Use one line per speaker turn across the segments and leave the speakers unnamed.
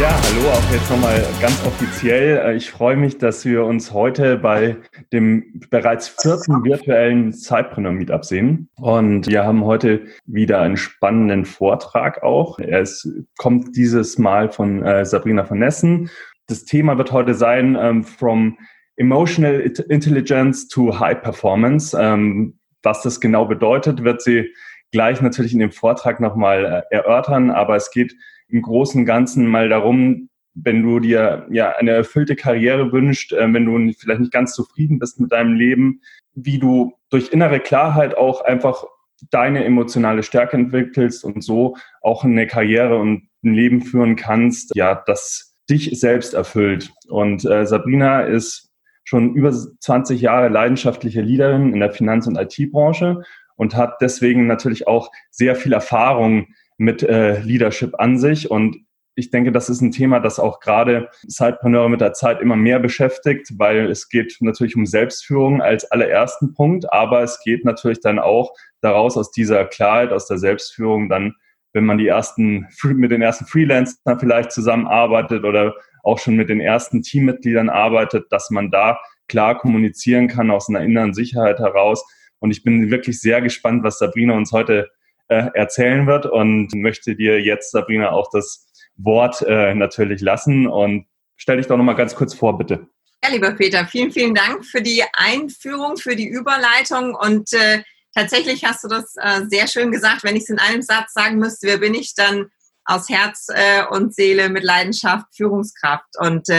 Ja, hallo, auch jetzt nochmal ganz offiziell. Äh, ich freue mich, dass wir uns heute bei dem bereits vierten virtuellen Zeitpreneur Meetup sehen. Und wir haben heute wieder einen spannenden Vortrag auch. Es kommt dieses Mal von äh, Sabrina von Nessen. Das Thema wird heute sein, ähm, from Emotional Intelligence to High Performance. Ähm, was das genau bedeutet, wird sie gleich natürlich in dem Vortrag nochmal äh, erörtern. Aber es geht im Großen und Ganzen mal darum, wenn du dir ja eine erfüllte Karriere wünschst, äh, wenn du vielleicht nicht ganz zufrieden bist mit deinem Leben, wie du durch innere Klarheit auch einfach deine emotionale Stärke entwickelst und so auch eine Karriere und ein Leben führen kannst, ja, das dich selbst erfüllt. Und äh, Sabrina ist schon über 20 Jahre leidenschaftliche Leaderin in der Finanz- und IT-Branche und hat deswegen natürlich auch sehr viel Erfahrung mit äh, Leadership an sich. Und ich denke, das ist ein Thema, das auch gerade Sidepreneure mit der Zeit immer mehr beschäftigt, weil es geht natürlich um Selbstführung als allerersten Punkt, aber es geht natürlich dann auch daraus aus dieser Klarheit, aus der Selbstführung dann, wenn man die ersten, mit den ersten Freelancern vielleicht zusammenarbeitet oder auch schon mit den ersten Teammitgliedern arbeitet, dass man da klar kommunizieren kann aus einer inneren Sicherheit heraus. Und ich bin wirklich sehr gespannt, was Sabrina uns heute äh, erzählen wird und möchte dir jetzt, Sabrina, auch das Wort äh, natürlich lassen und stell dich doch nochmal ganz kurz vor, bitte.
Ja, lieber Peter, vielen, vielen Dank für die Einführung, für die Überleitung und äh, tatsächlich hast du das äh, sehr schön gesagt. Wenn ich es in einem Satz sagen müsste, wer bin ich, dann aus Herz äh, und Seele mit Leidenschaft Führungskraft. Und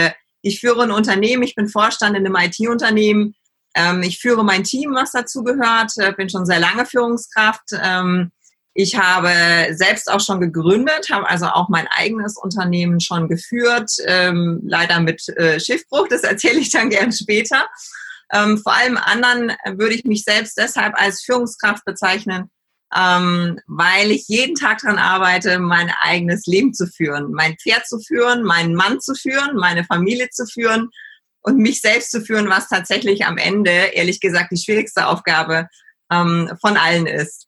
ich führe ein Unternehmen, ich bin Vorstand in einem IT-Unternehmen. Ähm, ich führe mein Team, was dazu gehört, bin schon sehr lange Führungskraft. Ähm, ich habe selbst auch schon gegründet, habe also auch mein eigenes Unternehmen schon geführt, ähm, leider mit äh, Schiffbruch, das erzähle ich dann gern später. Ähm, vor allem anderen würde ich mich selbst deshalb als Führungskraft bezeichnen, ähm, weil ich jeden Tag daran arbeite, mein eigenes Leben zu führen, mein Pferd zu führen, meinen Mann zu führen, meine Familie zu führen und mich selbst zu führen, was tatsächlich am Ende, ehrlich gesagt, die schwierigste Aufgabe ähm, von allen ist.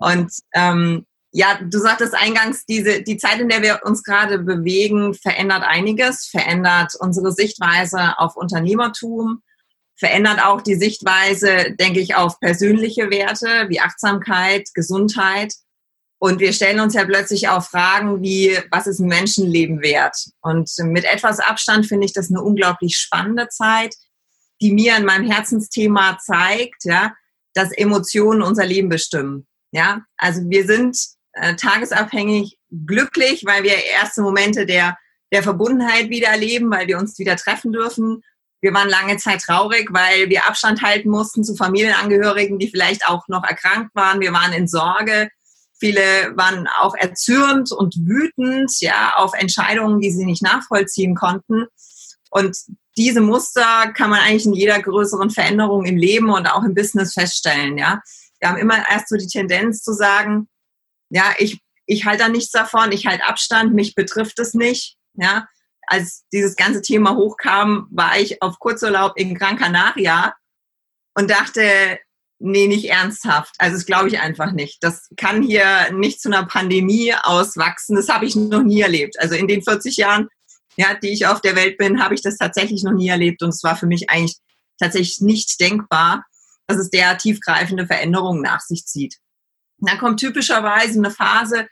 Und ähm, ja, du sagtest eingangs, diese, die Zeit, in der wir uns gerade bewegen, verändert einiges, verändert unsere Sichtweise auf Unternehmertum, verändert auch die Sichtweise, denke ich, auf persönliche Werte wie Achtsamkeit, Gesundheit. Und wir stellen uns ja plötzlich auch Fragen wie, was ist ein Menschenleben wert? Und mit etwas Abstand finde ich das eine unglaublich spannende Zeit, die mir in meinem Herzensthema zeigt, ja, dass Emotionen unser Leben bestimmen. Ja, also wir sind äh, tagesabhängig glücklich, weil wir erste Momente der, der Verbundenheit wieder erleben, weil wir uns wieder treffen dürfen. Wir waren lange Zeit traurig, weil wir Abstand halten mussten zu Familienangehörigen, die vielleicht auch noch erkrankt waren. Wir waren in Sorge. Viele waren auch erzürnt und wütend, ja, auf Entscheidungen, die sie nicht nachvollziehen konnten. Und diese Muster kann man eigentlich in jeder größeren Veränderung im Leben und auch im Business feststellen, ja. Wir haben immer erst so die Tendenz zu sagen, ja, ich, ich halte da nichts davon, ich halte Abstand, mich betrifft es nicht. Ja, als dieses ganze Thema hochkam, war ich auf Kurzurlaub in Gran Canaria und dachte, nee, nicht ernsthaft. Also das glaube ich einfach nicht. Das kann hier nicht zu einer Pandemie auswachsen. Das habe ich noch nie erlebt. Also in den 40 Jahren, ja, die ich auf der Welt bin, habe ich das tatsächlich noch nie erlebt und es war für mich eigentlich tatsächlich nicht denkbar, dass es der tiefgreifende Veränderungen nach sich zieht. dann kommt typischerweise eine Phase,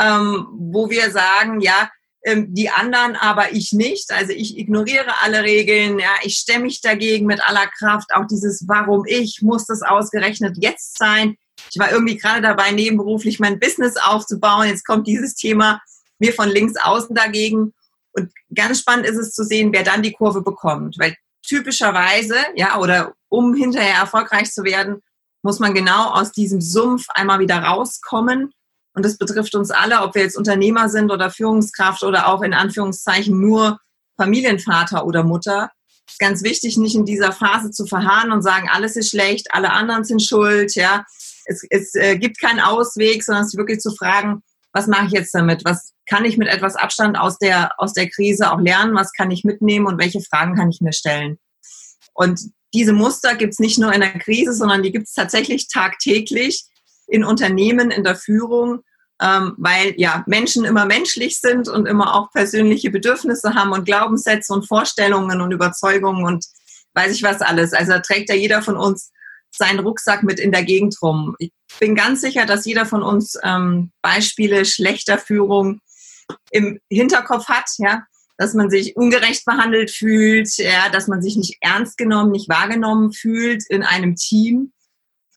ähm, wo wir sagen, ja, ähm, die anderen, aber ich nicht. Also ich ignoriere alle Regeln, ja, ich stemme mich dagegen mit aller Kraft. Auch dieses Warum ich, muss das ausgerechnet jetzt sein. Ich war irgendwie gerade dabei, nebenberuflich mein Business aufzubauen. Jetzt kommt dieses Thema mir von links außen dagegen. Und ganz spannend ist es zu sehen, wer dann die Kurve bekommt. Weil typischerweise, ja, oder um hinterher erfolgreich zu werden, muss man genau aus diesem Sumpf einmal wieder rauskommen. Und das betrifft uns alle, ob wir jetzt Unternehmer sind oder Führungskraft oder auch in Anführungszeichen nur Familienvater oder Mutter. ist ganz wichtig, nicht in dieser Phase zu verharren und sagen, alles ist schlecht, alle anderen sind schuld, ja. Es, es äh, gibt keinen Ausweg, sondern es wirklich zu fragen, was mache ich jetzt damit? Was kann ich mit etwas Abstand aus der, aus der Krise auch lernen? Was kann ich mitnehmen und welche Fragen kann ich mir stellen? Und diese Muster gibt es nicht nur in der Krise, sondern die gibt es tatsächlich tagtäglich in Unternehmen, in der Führung, ähm, weil ja Menschen immer menschlich sind und immer auch persönliche Bedürfnisse haben und Glaubenssätze und Vorstellungen und Überzeugungen und weiß ich was alles. Also trägt ja jeder von uns seinen Rucksack mit in der Gegend rum. Ich bin ganz sicher, dass jeder von uns ähm, Beispiele schlechter Führung im Hinterkopf hat, ja, dass man sich ungerecht behandelt fühlt, ja, dass man sich nicht ernst genommen, nicht wahrgenommen fühlt in einem Team.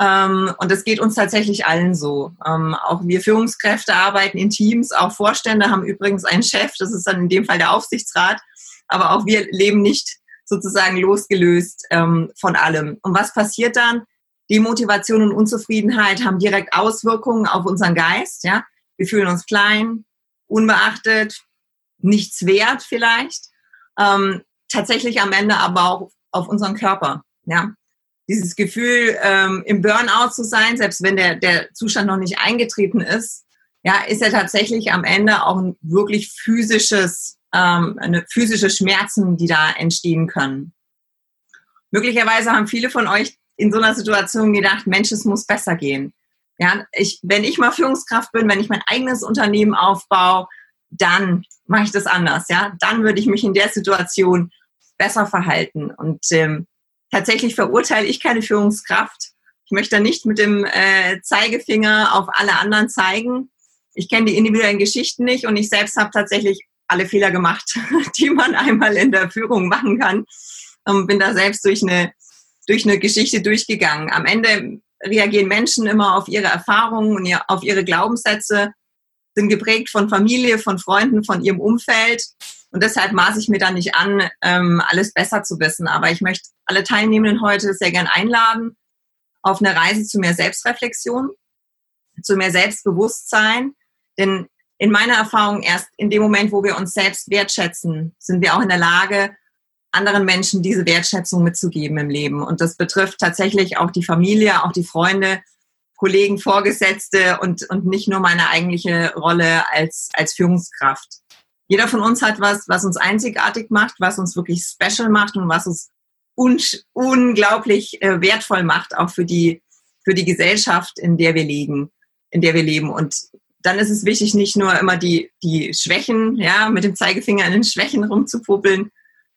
Ähm, und das geht uns tatsächlich allen so. Ähm, auch wir Führungskräfte arbeiten in Teams, auch Vorstände haben übrigens einen Chef, das ist dann in dem Fall der Aufsichtsrat, aber auch wir leben nicht sozusagen losgelöst ähm, von allem. Und was passiert dann? Demotivation und Unzufriedenheit haben direkt Auswirkungen auf unseren Geist. Ja? Wir fühlen uns klein, unbeachtet, nichts wert vielleicht. Ähm, tatsächlich am Ende aber auch auf unseren Körper. Ja? dieses Gefühl, ähm, im Burnout zu sein, selbst wenn der, der Zustand noch nicht eingetreten ist, ja, ist ja tatsächlich am Ende auch ein wirklich physisches, ähm, eine physische Schmerzen, die da entstehen können. Möglicherweise haben viele von euch in so einer Situation gedacht, Mensch, es muss besser gehen. Ja, ich, wenn ich mal Führungskraft bin, wenn ich mein eigenes Unternehmen aufbaue, dann mache ich das anders. Ja, dann würde ich mich in der Situation besser verhalten. Und ähm, tatsächlich verurteile ich keine Führungskraft. Ich möchte nicht mit dem äh, Zeigefinger auf alle anderen zeigen. Ich kenne die individuellen Geschichten nicht und ich selbst habe tatsächlich alle Fehler gemacht, die man einmal in der Führung machen kann. Und bin da selbst durch eine, durch eine Geschichte durchgegangen. Am Ende reagieren Menschen immer auf ihre Erfahrungen und auf ihre Glaubenssätze, sind geprägt von Familie, von Freunden, von ihrem Umfeld. Und deshalb maße ich mir da nicht an, ähm, alles besser zu wissen. Aber ich möchte alle Teilnehmenden heute sehr gern einladen auf eine Reise zu mehr Selbstreflexion, zu mehr Selbstbewusstsein. Denn in meiner Erfahrung erst in dem Moment, wo wir uns selbst wertschätzen, sind wir auch in der Lage, anderen Menschen diese Wertschätzung mitzugeben im Leben. Und das betrifft tatsächlich auch die Familie, auch die Freunde, Kollegen, Vorgesetzte und, und nicht nur meine eigentliche Rolle als, als Führungskraft. Jeder von uns hat was, was uns einzigartig macht, was uns wirklich special macht und was uns un unglaublich äh, wertvoll macht, auch für die, für die Gesellschaft, in der wir leben, in der wir leben. Und dann ist es wichtig, nicht nur immer die, die Schwächen, ja, mit dem Zeigefinger in den Schwächen rumzupuppeln,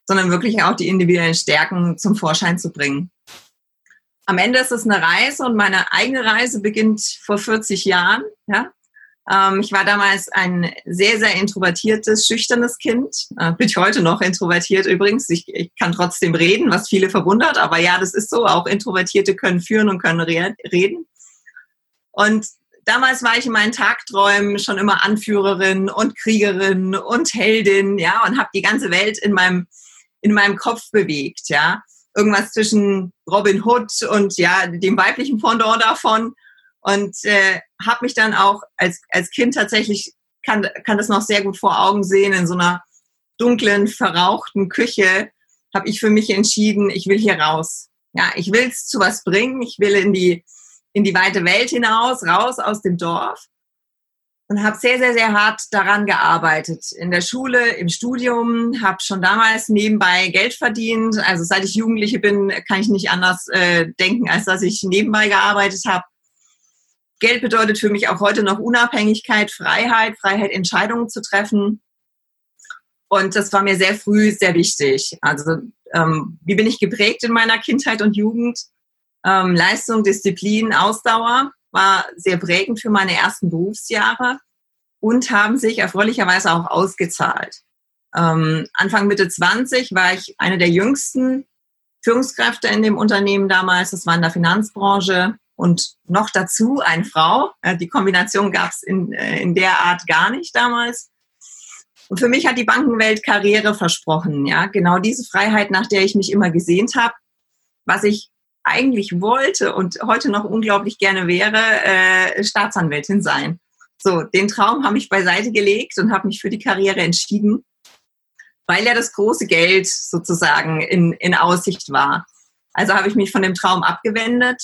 sondern wirklich auch die individuellen Stärken zum Vorschein zu bringen. Am Ende ist es eine Reise und meine eigene Reise beginnt vor 40 Jahren. Ja? Ähm, ich war damals ein sehr, sehr introvertiertes, schüchternes Kind. Äh, bin ich heute noch introvertiert übrigens. Ich, ich, kann trotzdem reden, was viele verwundert. Aber ja, das ist so. Auch Introvertierte können führen und können re reden. Und damals war ich in meinen Tagträumen schon immer Anführerin und Kriegerin und Heldin, ja, und habe die ganze Welt in meinem, in meinem Kopf bewegt, ja. Irgendwas zwischen Robin Hood und ja, dem weiblichen Pendant davon und äh, habe mich dann auch als, als Kind tatsächlich, kann, kann das noch sehr gut vor Augen sehen, in so einer dunklen, verrauchten Küche, habe ich für mich entschieden, ich will hier raus. Ja, ich will es zu was bringen, ich will in die, in die weite Welt hinaus, raus aus dem Dorf und habe sehr, sehr, sehr hart daran gearbeitet. In der Schule, im Studium, habe schon damals nebenbei Geld verdient. Also seit ich Jugendliche bin, kann ich nicht anders äh, denken, als dass ich nebenbei gearbeitet habe. Geld bedeutet für mich auch heute noch Unabhängigkeit, Freiheit, Freiheit, Entscheidungen zu treffen. Und das war mir sehr früh sehr wichtig. Also ähm, wie bin ich geprägt in meiner Kindheit und Jugend? Ähm, Leistung, Disziplin, Ausdauer war sehr prägend für meine ersten Berufsjahre und haben sich erfreulicherweise auch ausgezahlt. Ähm, Anfang Mitte 20 war ich eine der jüngsten Führungskräfte in dem Unternehmen damals. Das war in der Finanzbranche und noch dazu eine Frau. Äh, die Kombination gab es in, äh, in der Art gar nicht damals. Und für mich hat die Bankenwelt Karriere versprochen. Ja, genau diese Freiheit, nach der ich mich immer gesehnt habe, was ich eigentlich wollte und heute noch unglaublich gerne wäre, äh, Staatsanwältin sein. So, den Traum habe ich beiseite gelegt und habe mich für die Karriere entschieden. weil ja das große Geld sozusagen in, in Aussicht war. Also habe ich mich von dem Traum abgewendet.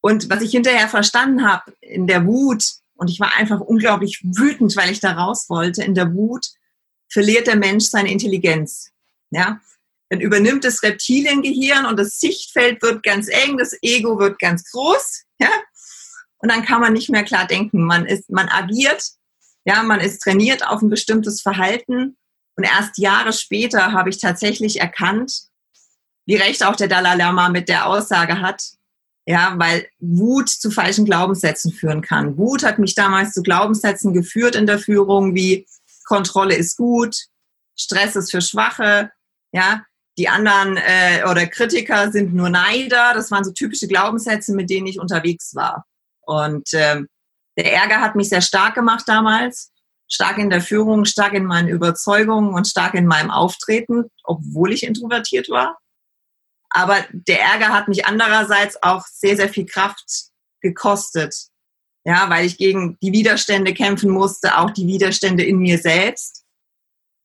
Und was ich hinterher verstanden habe, in der Wut, und ich war einfach unglaublich wütend, weil ich da raus wollte, in der Wut verliert der Mensch seine Intelligenz. Ja? Dann übernimmt das Reptiliengehirn und das Sichtfeld wird ganz eng, das Ego wird ganz groß. Ja? Und dann kann man nicht mehr klar denken. Man, ist, man agiert, ja, man ist trainiert auf ein bestimmtes Verhalten. Und erst Jahre später habe ich tatsächlich erkannt, wie recht auch der Dalai Lama mit der Aussage hat, ja, weil Wut zu falschen Glaubenssätzen führen kann. Wut hat mich damals zu Glaubenssätzen geführt in der Führung, wie Kontrolle ist gut, Stress ist für Schwache, ja, die anderen äh, oder Kritiker sind nur Neider. Das waren so typische Glaubenssätze, mit denen ich unterwegs war. Und äh, der Ärger hat mich sehr stark gemacht damals. Stark in der Führung, stark in meinen Überzeugungen und stark in meinem Auftreten, obwohl ich introvertiert war. Aber der Ärger hat mich andererseits auch sehr, sehr viel Kraft gekostet. Ja, weil ich gegen die Widerstände kämpfen musste, auch die Widerstände in mir selbst.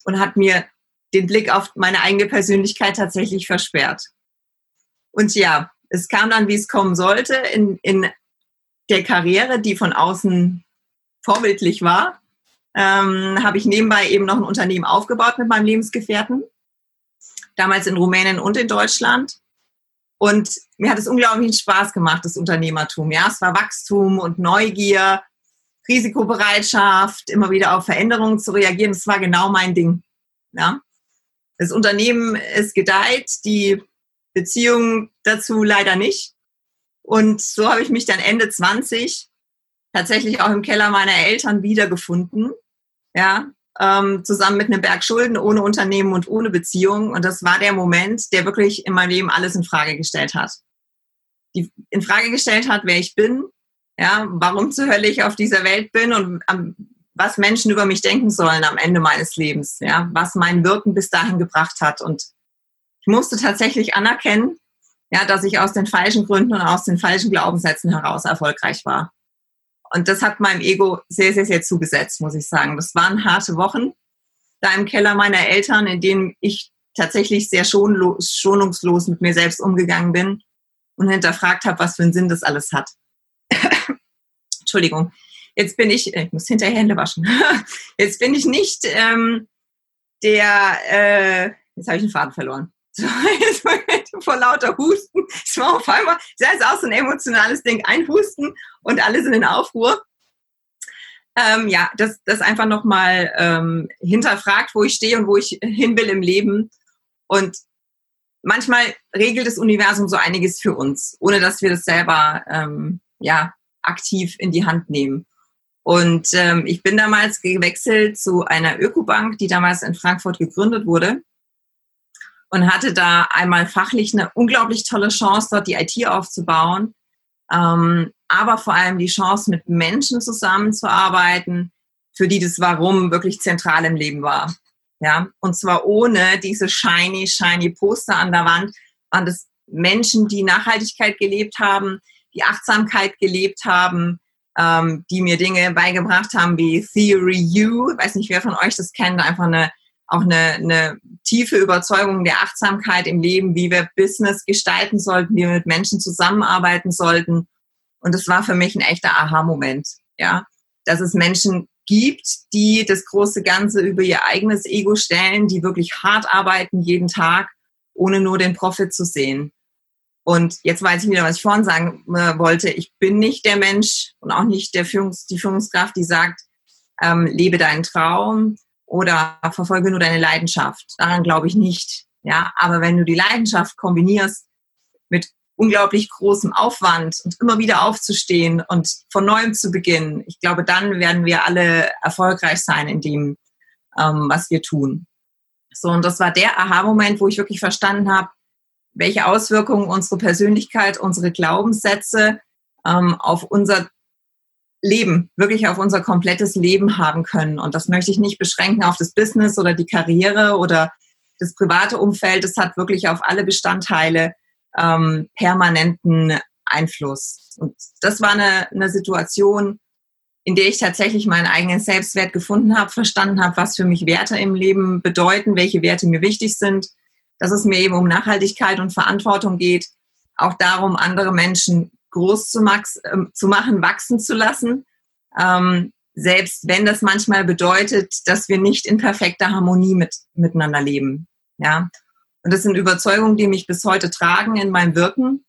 Und hat mir den Blick auf meine eigene Persönlichkeit tatsächlich versperrt. Und ja, es kam dann, wie es kommen sollte, in, in der Karriere, die von außen vorbildlich war, ähm, habe ich nebenbei eben noch ein Unternehmen aufgebaut mit meinem Lebensgefährten. Damals in Rumänien und in Deutschland. Und mir hat es unglaublichen Spaß gemacht, das Unternehmertum. Ja, es war Wachstum und Neugier, Risikobereitschaft, immer wieder auf Veränderungen zu reagieren. Das war genau mein Ding. Ja. Das Unternehmen ist gedeiht, die Beziehung dazu leider nicht. Und so habe ich mich dann Ende 20 tatsächlich auch im Keller meiner Eltern wiedergefunden. Ja, ähm, zusammen mit einem Berg Schulden, ohne Unternehmen und ohne Beziehung. Und das war der Moment, der wirklich in meinem Leben alles in Frage gestellt hat. Die in Frage gestellt hat, wer ich bin, ja, warum zur Hölle ich auf dieser Welt bin und ähm, was Menschen über mich denken sollen am Ende meines Lebens, ja, was mein Wirken bis dahin gebracht hat. Und ich musste tatsächlich anerkennen, ja, dass ich aus den falschen Gründen und aus den falschen Glaubenssätzen heraus erfolgreich war. Und das hat meinem Ego sehr, sehr, sehr zugesetzt, muss ich sagen. Das waren harte Wochen da im Keller meiner Eltern, in denen ich tatsächlich sehr schonungslos mit mir selbst umgegangen bin und hinterfragt habe, was für einen Sinn das alles hat. Entschuldigung. Jetzt bin ich, ich muss hinterher Hände waschen. Jetzt bin ich nicht ähm, der, äh, jetzt habe ich den Faden verloren. Vor lauter Husten. Es war auf einmal, das ist auch so ein emotionales Ding, ein Husten und alle sind in Aufruhr. Ähm, ja, das, das einfach nochmal ähm, hinterfragt, wo ich stehe und wo ich hin will im Leben. Und manchmal regelt das Universum so einiges für uns, ohne dass wir das selber ähm, ja, aktiv in die Hand nehmen. Und ähm, ich bin damals gewechselt zu einer Ökobank, die damals in Frankfurt gegründet wurde und hatte da einmal fachlich eine unglaublich tolle Chance, dort die IT aufzubauen, ähm, aber vor allem die Chance, mit Menschen zusammenzuarbeiten, für die das Warum wirklich zentral im Leben war. Ja, und zwar ohne diese shiny, shiny Poster an der Wand, waren das Menschen, die Nachhaltigkeit gelebt haben, die Achtsamkeit gelebt haben, ähm, die mir Dinge beigebracht haben wie Theory U. Weiß nicht, wer von euch das kennt, einfach eine auch eine, eine tiefe Überzeugung der Achtsamkeit im Leben, wie wir Business gestalten sollten, wie wir mit Menschen zusammenarbeiten sollten. Und das war für mich ein echter Aha-Moment, ja, dass es Menschen gibt, die das große Ganze über ihr eigenes Ego stellen, die wirklich hart arbeiten jeden Tag, ohne nur den Profit zu sehen. Und jetzt weiß ich wieder, was ich vorhin sagen äh, wollte. Ich bin nicht der Mensch und auch nicht der Führungs die Führungskraft, die sagt, ähm, lebe deinen Traum, oder verfolge nur deine Leidenschaft. Daran glaube ich nicht. Ja, aber wenn du die Leidenschaft kombinierst mit unglaublich großem Aufwand und immer wieder aufzustehen und von neuem zu beginnen, ich glaube, dann werden wir alle erfolgreich sein in dem, ähm, was wir tun. So, und das war der Aha-Moment, wo ich wirklich verstanden habe, welche Auswirkungen unsere Persönlichkeit, unsere Glaubenssätze ähm, auf unser Leben, wirklich auf unser komplettes Leben haben können. Und das möchte ich nicht beschränken auf das Business oder die Karriere oder das private Umfeld. Es hat wirklich auf alle Bestandteile ähm, permanenten Einfluss. Und das war eine, eine Situation, in der ich tatsächlich meinen eigenen Selbstwert gefunden habe, verstanden habe, was für mich Werte im Leben bedeuten, welche Werte mir wichtig sind, dass es mir eben um Nachhaltigkeit und Verantwortung geht, auch darum, andere Menschen groß zu, max, äh, zu machen, wachsen zu lassen, ähm, selbst wenn das manchmal bedeutet, dass wir nicht in perfekter Harmonie mit, miteinander leben. Ja, und das sind Überzeugungen, die mich bis heute tragen in meinem Wirken.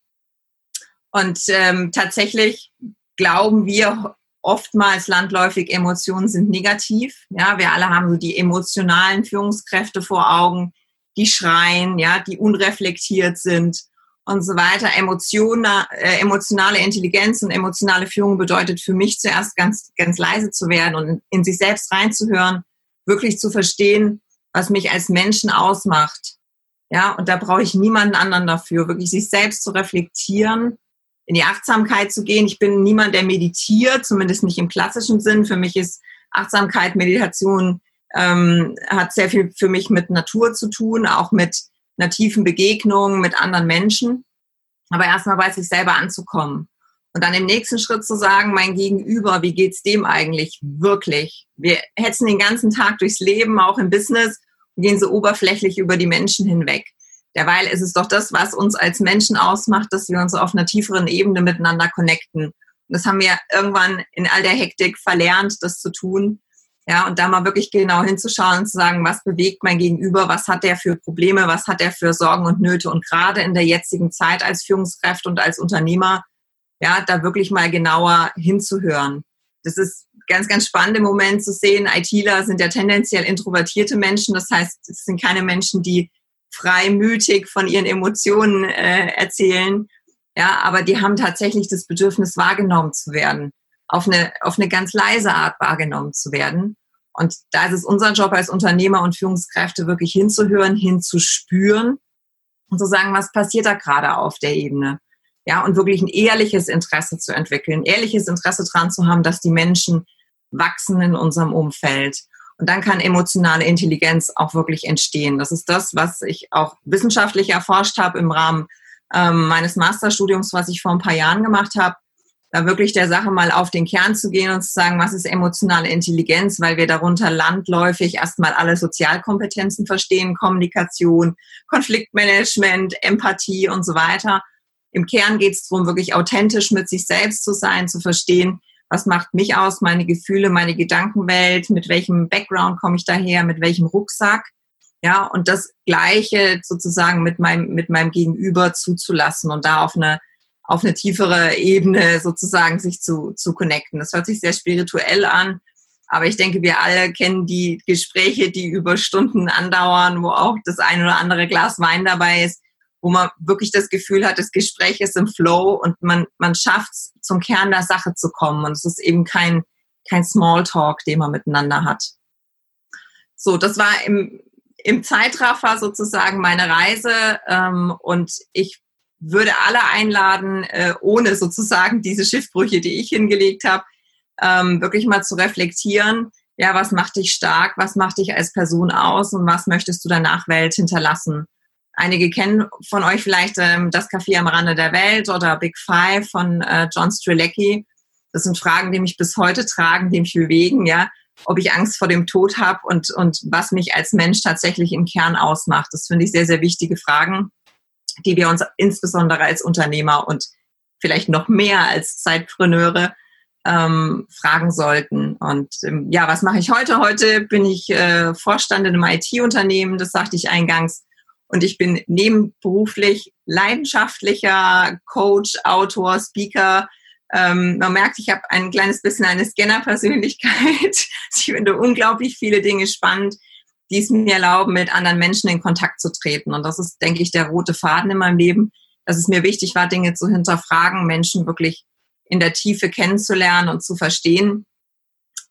Und ähm, tatsächlich glauben wir oftmals landläufig, Emotionen sind negativ. Ja, wir alle haben so die emotionalen Führungskräfte vor Augen, die schreien, ja, die unreflektiert sind und so weiter. Emotiona, äh, emotionale Intelligenz und emotionale Führung bedeutet für mich zuerst ganz, ganz leise zu werden und in, in sich selbst reinzuhören, wirklich zu verstehen, was mich als Menschen ausmacht. Ja, und da brauche ich niemanden anderen dafür, wirklich sich selbst zu reflektieren, in die Achtsamkeit zu gehen. Ich bin niemand, der meditiert, zumindest nicht im klassischen Sinn. Für mich ist Achtsamkeit, Meditation ähm, hat sehr viel für mich mit Natur zu tun, auch mit einer tiefen Begegnung mit anderen Menschen. Aber erstmal bei sich selber anzukommen. Und dann im nächsten Schritt zu sagen, mein Gegenüber, wie geht's dem eigentlich wirklich? Wir hetzen den ganzen Tag durchs Leben, auch im Business, und gehen so oberflächlich über die Menschen hinweg. Derweil ist es doch das, was uns als Menschen ausmacht, dass wir uns auf einer tieferen Ebene miteinander connecten. Und das haben wir irgendwann in all der Hektik verlernt, das zu tun. Ja, und da mal wirklich genau hinzuschauen und zu sagen, was bewegt mein Gegenüber, was hat der für Probleme, was hat der für Sorgen und Nöte und gerade in der jetzigen Zeit als Führungskraft und als Unternehmer, ja, da wirklich mal genauer hinzuhören. Das ist ganz, ganz spannend im Moment zu sehen. ITler sind ja tendenziell introvertierte Menschen. Das heißt, es sind keine Menschen, die freimütig von ihren Emotionen äh, erzählen. Ja, aber die haben tatsächlich das Bedürfnis, wahrgenommen zu werden auf eine, auf eine ganz leise Art wahrgenommen zu werden. Und da ist es unser Job als Unternehmer und Führungskräfte wirklich hinzuhören, hinzuspüren und zu sagen, was passiert da gerade auf der Ebene. Ja, und wirklich ein ehrliches Interesse zu entwickeln, ehrliches Interesse daran zu haben, dass die Menschen wachsen in unserem Umfeld. Und dann kann emotionale Intelligenz auch wirklich entstehen. Das ist das, was ich auch wissenschaftlich erforscht habe im Rahmen ähm, meines Masterstudiums, was ich vor ein paar Jahren gemacht habe da wirklich der Sache mal auf den Kern zu gehen und zu sagen, was ist emotionale Intelligenz, weil wir darunter landläufig erstmal alle Sozialkompetenzen verstehen, Kommunikation, Konfliktmanagement, Empathie und so weiter. Im Kern geht es darum, wirklich authentisch mit sich selbst zu sein, zu verstehen, was macht mich aus, meine Gefühle, meine Gedankenwelt, mit welchem Background komme ich daher, mit welchem Rucksack. Ja, und das Gleiche sozusagen mit meinem, mit meinem Gegenüber zuzulassen und da auf eine auf eine tiefere Ebene sozusagen sich zu, zu connecten. Das hört sich sehr spirituell an, aber ich denke, wir alle kennen die Gespräche, die über Stunden andauern, wo auch das ein oder andere Glas Wein dabei ist, wo man wirklich das Gefühl hat, das Gespräch ist im Flow und man, man schafft es, zum Kern der Sache zu kommen. Und es ist eben kein, kein Smalltalk, den man miteinander hat. So, das war im, im Zeitraffer sozusagen meine Reise ähm, und ich würde alle einladen, äh, ohne sozusagen diese Schiffbrüche, die ich hingelegt habe, ähm, wirklich mal zu reflektieren. Ja, was macht dich stark? Was macht dich als Person aus? Und was möchtest du der Nachwelt hinterlassen? Einige kennen von euch vielleicht ähm, das Café am Rande der Welt oder Big Five von äh, John Strilecki. Das sind Fragen, die mich bis heute tragen, die mich bewegen, ja. Ob ich Angst vor dem Tod habe und, und was mich als Mensch tatsächlich im Kern ausmacht. Das finde ich sehr, sehr wichtige Fragen die wir uns insbesondere als Unternehmer und vielleicht noch mehr als Zeitpreneure ähm, fragen sollten. Und ähm, ja, was mache ich heute? Heute bin ich äh, Vorstand in einem IT-Unternehmen, das sagte ich eingangs. Und ich bin nebenberuflich leidenschaftlicher Coach, Autor, Speaker. Ähm, man merkt, ich habe ein kleines bisschen eine Scanner-Persönlichkeit. ich finde unglaublich viele Dinge spannend die es mir erlauben, mit anderen Menschen in Kontakt zu treten. Und das ist, denke ich, der rote Faden in meinem Leben, dass es mir wichtig war, Dinge zu hinterfragen, Menschen wirklich in der Tiefe kennenzulernen und zu verstehen.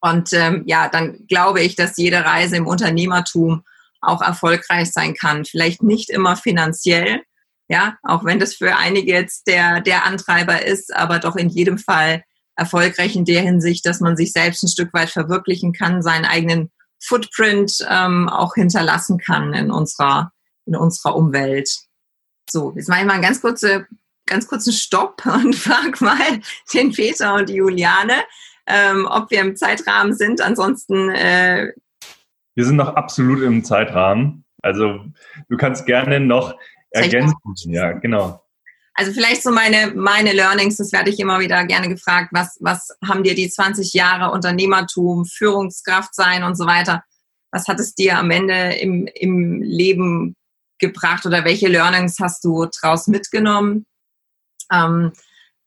Und ähm, ja, dann glaube ich, dass jede Reise im Unternehmertum auch erfolgreich sein kann. Vielleicht nicht immer finanziell, ja, auch wenn das für einige jetzt der, der Antreiber ist, aber doch in jedem Fall erfolgreich in der Hinsicht, dass man sich selbst ein Stück weit verwirklichen kann, seinen eigenen Footprint ähm, auch hinterlassen kann in unserer, in unserer Umwelt. So, jetzt mache ich mal einen ganz, kurze, ganz kurzen Stopp und frage mal den Peter und die Juliane. ähm, ob wir im Zeitrahmen sind. Ansonsten. Äh,
wir sind noch absolut im Zeitrahmen. Also du kannst gerne noch ergänzen. Ja, genau.
Also vielleicht so meine, meine Learnings, das werde ich immer wieder gerne gefragt, was, was haben dir die 20 Jahre Unternehmertum, Führungskraft sein und so weiter, was hat es dir am Ende im, im Leben gebracht oder welche Learnings hast du daraus mitgenommen? Ähm,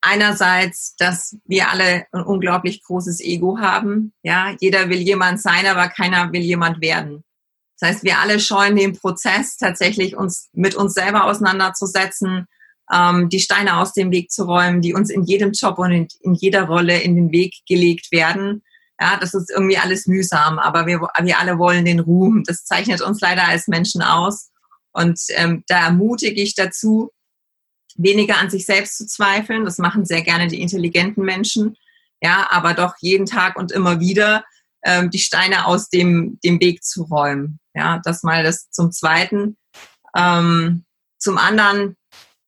einerseits, dass wir alle ein unglaublich großes Ego haben. Ja, jeder will jemand sein, aber keiner will jemand werden. Das heißt, wir alle scheuen den Prozess, tatsächlich uns mit uns selber auseinanderzusetzen, ähm, die Steine aus dem Weg zu räumen, die uns in jedem Job und in, in jeder Rolle in den Weg gelegt werden. Ja, das ist irgendwie alles mühsam, aber wir, wir alle wollen den Ruhm. Das zeichnet uns leider als Menschen aus. Und ähm, da ermutige ich dazu, weniger an sich selbst zu zweifeln. Das machen sehr gerne die intelligenten Menschen. Ja, aber doch jeden Tag und immer wieder ähm, die Steine aus dem, dem Weg zu räumen. Ja, das mal das zum Zweiten. Ähm, zum anderen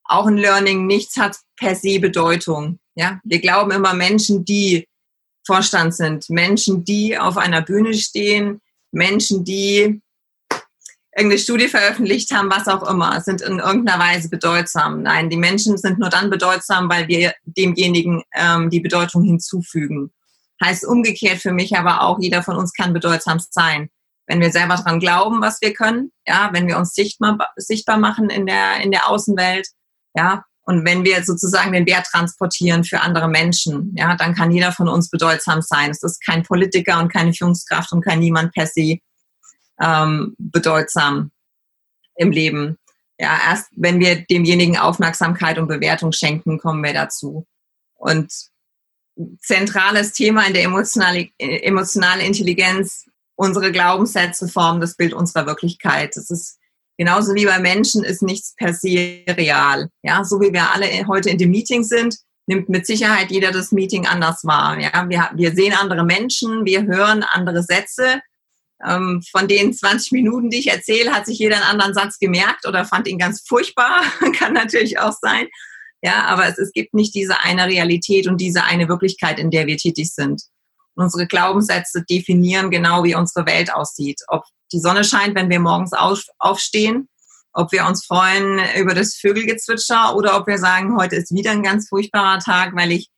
auch ein Learning, nichts hat per se Bedeutung. Ja, wir glauben immer Menschen, die Vorstand sind, Menschen, die auf einer Bühne stehen, Menschen, die irgendeine Studie veröffentlicht haben, was auch immer, sind in irgendeiner Weise bedeutsam. Nein, die Menschen sind nur dann bedeutsam, weil wir demjenigen ähm, die Bedeutung hinzufügen. Heißt umgekehrt für mich aber auch, jeder von uns kann bedeutsam sein. Wenn wir selber dran glauben, was wir können, ja, wenn wir uns sichtbar, sichtbar machen in der, in der Außenwelt, ja, und wenn wir sozusagen den Wert transportieren für andere Menschen, ja, dann kann jeder von uns bedeutsam sein. Es ist kein Politiker und keine Führungskraft und kein niemand per se ähm, bedeutsam im Leben. Ja, erst wenn wir demjenigen Aufmerksamkeit und Bewertung schenken, kommen wir dazu. Und zentrales Thema in der emotionale, emotionale Intelligenz, unsere Glaubenssätze formen das Bild unserer Wirklichkeit. Das ist Genauso wie bei Menschen ist nichts per se real. Ja, so wie wir alle heute in dem Meeting sind, nimmt mit Sicherheit jeder das Meeting anders wahr. Ja, wir, wir sehen andere Menschen, wir hören andere Sätze. Ähm, von den 20 Minuten, die ich erzähle, hat sich jeder einen anderen Satz gemerkt oder fand ihn ganz furchtbar. Kann natürlich auch sein. Ja, aber es, es gibt nicht diese eine Realität und diese eine Wirklichkeit, in der wir tätig sind. Unsere Glaubenssätze definieren genau, wie unsere Welt aussieht. Ob die Sonne scheint, wenn wir morgens auf, aufstehen, ob wir uns freuen über das Vögelgezwitscher oder ob wir sagen, heute ist wieder ein ganz furchtbarer Tag, weil ich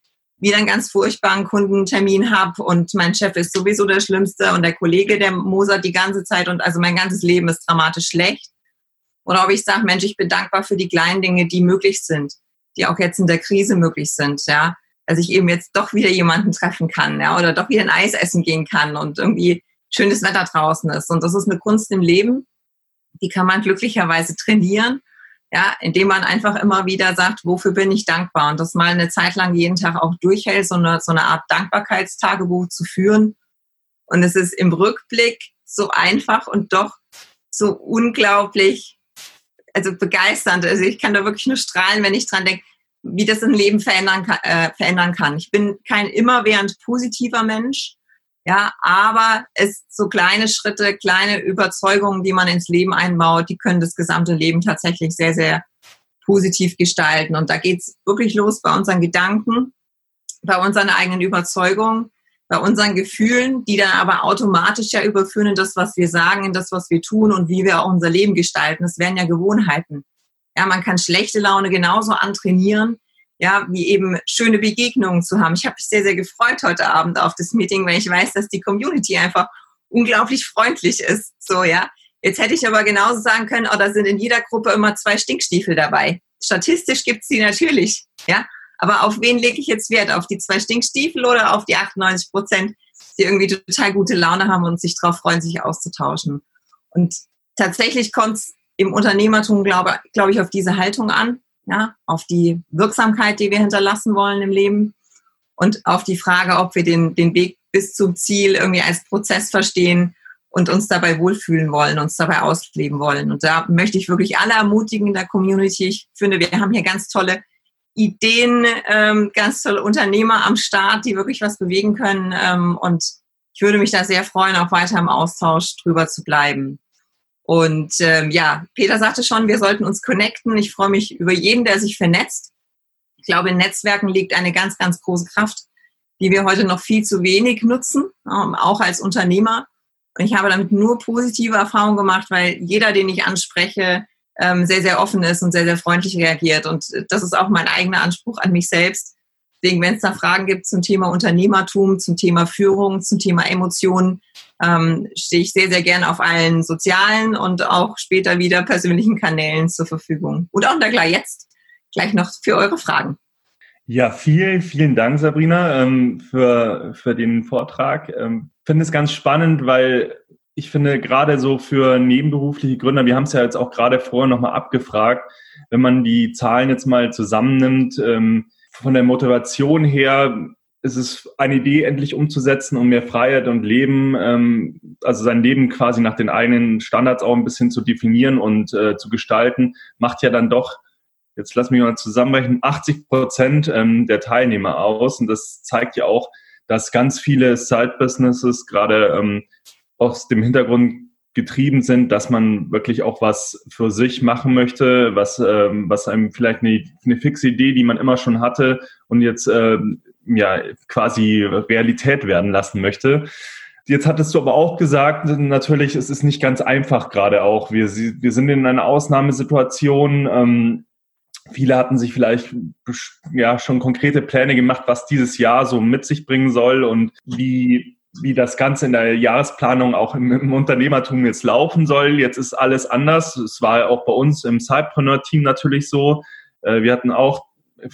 wieder einen ganz furchtbaren Kundentermin habe und mein Chef ist sowieso der Schlimmste und der Kollege, der mosert die ganze Zeit und also mein ganzes Leben ist dramatisch schlecht. Oder ob ich sage, Mensch, ich bin dankbar für die kleinen Dinge, die möglich sind, die auch jetzt in der Krise möglich sind, ja. Dass ich eben jetzt doch wieder jemanden treffen kann, ja, oder doch wieder ein Eis essen gehen kann und irgendwie schönes Wetter draußen ist. Und das ist eine Kunst im Leben, die kann man glücklicherweise trainieren, ja, indem man einfach immer wieder sagt, wofür bin ich dankbar und das mal eine Zeit lang jeden Tag auch durchhält, so eine, so eine Art Dankbarkeitstagebuch zu führen. Und es ist im Rückblick so einfach und doch so unglaublich, also begeisternd. Also ich kann da wirklich nur strahlen, wenn ich dran denke, wie das ein Leben verändern kann, äh, verändern kann. Ich bin kein immerwährend positiver Mensch, ja, aber es so kleine Schritte, kleine Überzeugungen, die man ins Leben einbaut, die können das gesamte Leben tatsächlich sehr, sehr positiv gestalten. Und da geht's wirklich los bei unseren Gedanken, bei unseren eigenen Überzeugungen, bei unseren Gefühlen, die dann aber automatisch ja überführen in das, was wir sagen, in das, was wir tun und wie wir auch unser Leben gestalten. Das wären ja Gewohnheiten. Ja, man kann schlechte Laune genauso antrainieren, ja, wie eben schöne Begegnungen zu haben. Ich habe mich sehr, sehr gefreut heute Abend auf das Meeting, weil ich weiß, dass die Community einfach unglaublich freundlich ist. So, ja. Jetzt hätte ich aber genauso sagen können, oh, da sind in jeder Gruppe immer zwei Stinkstiefel dabei. Statistisch gibt es die natürlich, ja. Aber auf wen lege ich jetzt Wert? Auf die zwei Stinkstiefel oder auf die 98 Prozent, die irgendwie total gute Laune haben und sich darauf freuen, sich auszutauschen? Und tatsächlich kommt es im Unternehmertum, glaube, glaube ich, auf diese Haltung an ja, auf die Wirksamkeit, die wir hinterlassen wollen im Leben und auf die Frage, ob wir den, den Weg bis zum Ziel irgendwie als Prozess verstehen und uns dabei wohlfühlen wollen, uns dabei ausleben wollen. Und da möchte ich wirklich alle ermutigen in der Community. Ich finde, wir haben hier ganz tolle Ideen, ähm, ganz tolle Unternehmer am Start, die wirklich was bewegen können. Ähm, und ich würde mich da sehr freuen, auch weiter im Austausch drüber zu bleiben. Und ähm, ja, Peter sagte schon, wir sollten uns connecten. Ich freue mich über jeden, der sich vernetzt. Ich glaube, in Netzwerken liegt eine ganz, ganz große Kraft. die wir heute noch viel zu wenig nutzen, ähm, auch als Unternehmer. Und ich habe damit nur positive Erfahrungen gemacht, weil jeder, den ich anspreche, ähm, sehr, sehr offen ist und sehr, sehr freundlich reagiert. Und das ist auch mein eigener Anspruch an mich selbst. Deswegen, wenn es da Fragen gibt zum Thema Unternehmertum, zum Thema Führung, zum Thema Emotionen, ähm, stehe ich sehr, sehr gern auf allen sozialen und auch später wieder persönlichen Kanälen zur Verfügung. Und auch da gleich jetzt gleich noch für eure Fragen.
Ja, vielen, vielen Dank, Sabrina, ähm, für, für den Vortrag. Ähm, finde es ganz spannend, weil ich finde gerade so für nebenberufliche Gründer, wir haben es ja jetzt auch gerade vorher nochmal abgefragt, wenn man die Zahlen jetzt mal zusammennimmt, ähm, von der Motivation her ist es eine Idee, endlich umzusetzen, um mehr Freiheit und Leben, ähm, also sein Leben quasi nach den eigenen Standards auch ein bisschen zu definieren und äh, zu gestalten, macht ja dann doch, jetzt lass mich mal zusammenrechnen, 80 Prozent ähm, der Teilnehmer aus. Und das zeigt ja auch, dass ganz viele Side-Businesses gerade ähm, aus dem Hintergrund getrieben sind, dass man wirklich auch was für sich machen möchte, was, ähm, was einem vielleicht eine, eine fixe Idee, die man immer schon hatte und jetzt ähm, ja quasi Realität werden lassen möchte. Jetzt hattest du aber auch gesagt, natürlich, es ist nicht ganz einfach gerade auch. Wir, wir sind in einer Ausnahmesituation. Ähm, viele hatten sich vielleicht ja schon konkrete Pläne gemacht, was dieses Jahr so mit sich bringen soll und wie wie das Ganze in der Jahresplanung auch im, im, Unternehmertum jetzt laufen soll. Jetzt ist alles anders. Es war auch bei uns im Sidepreneur-Team natürlich so. Äh, wir hatten auch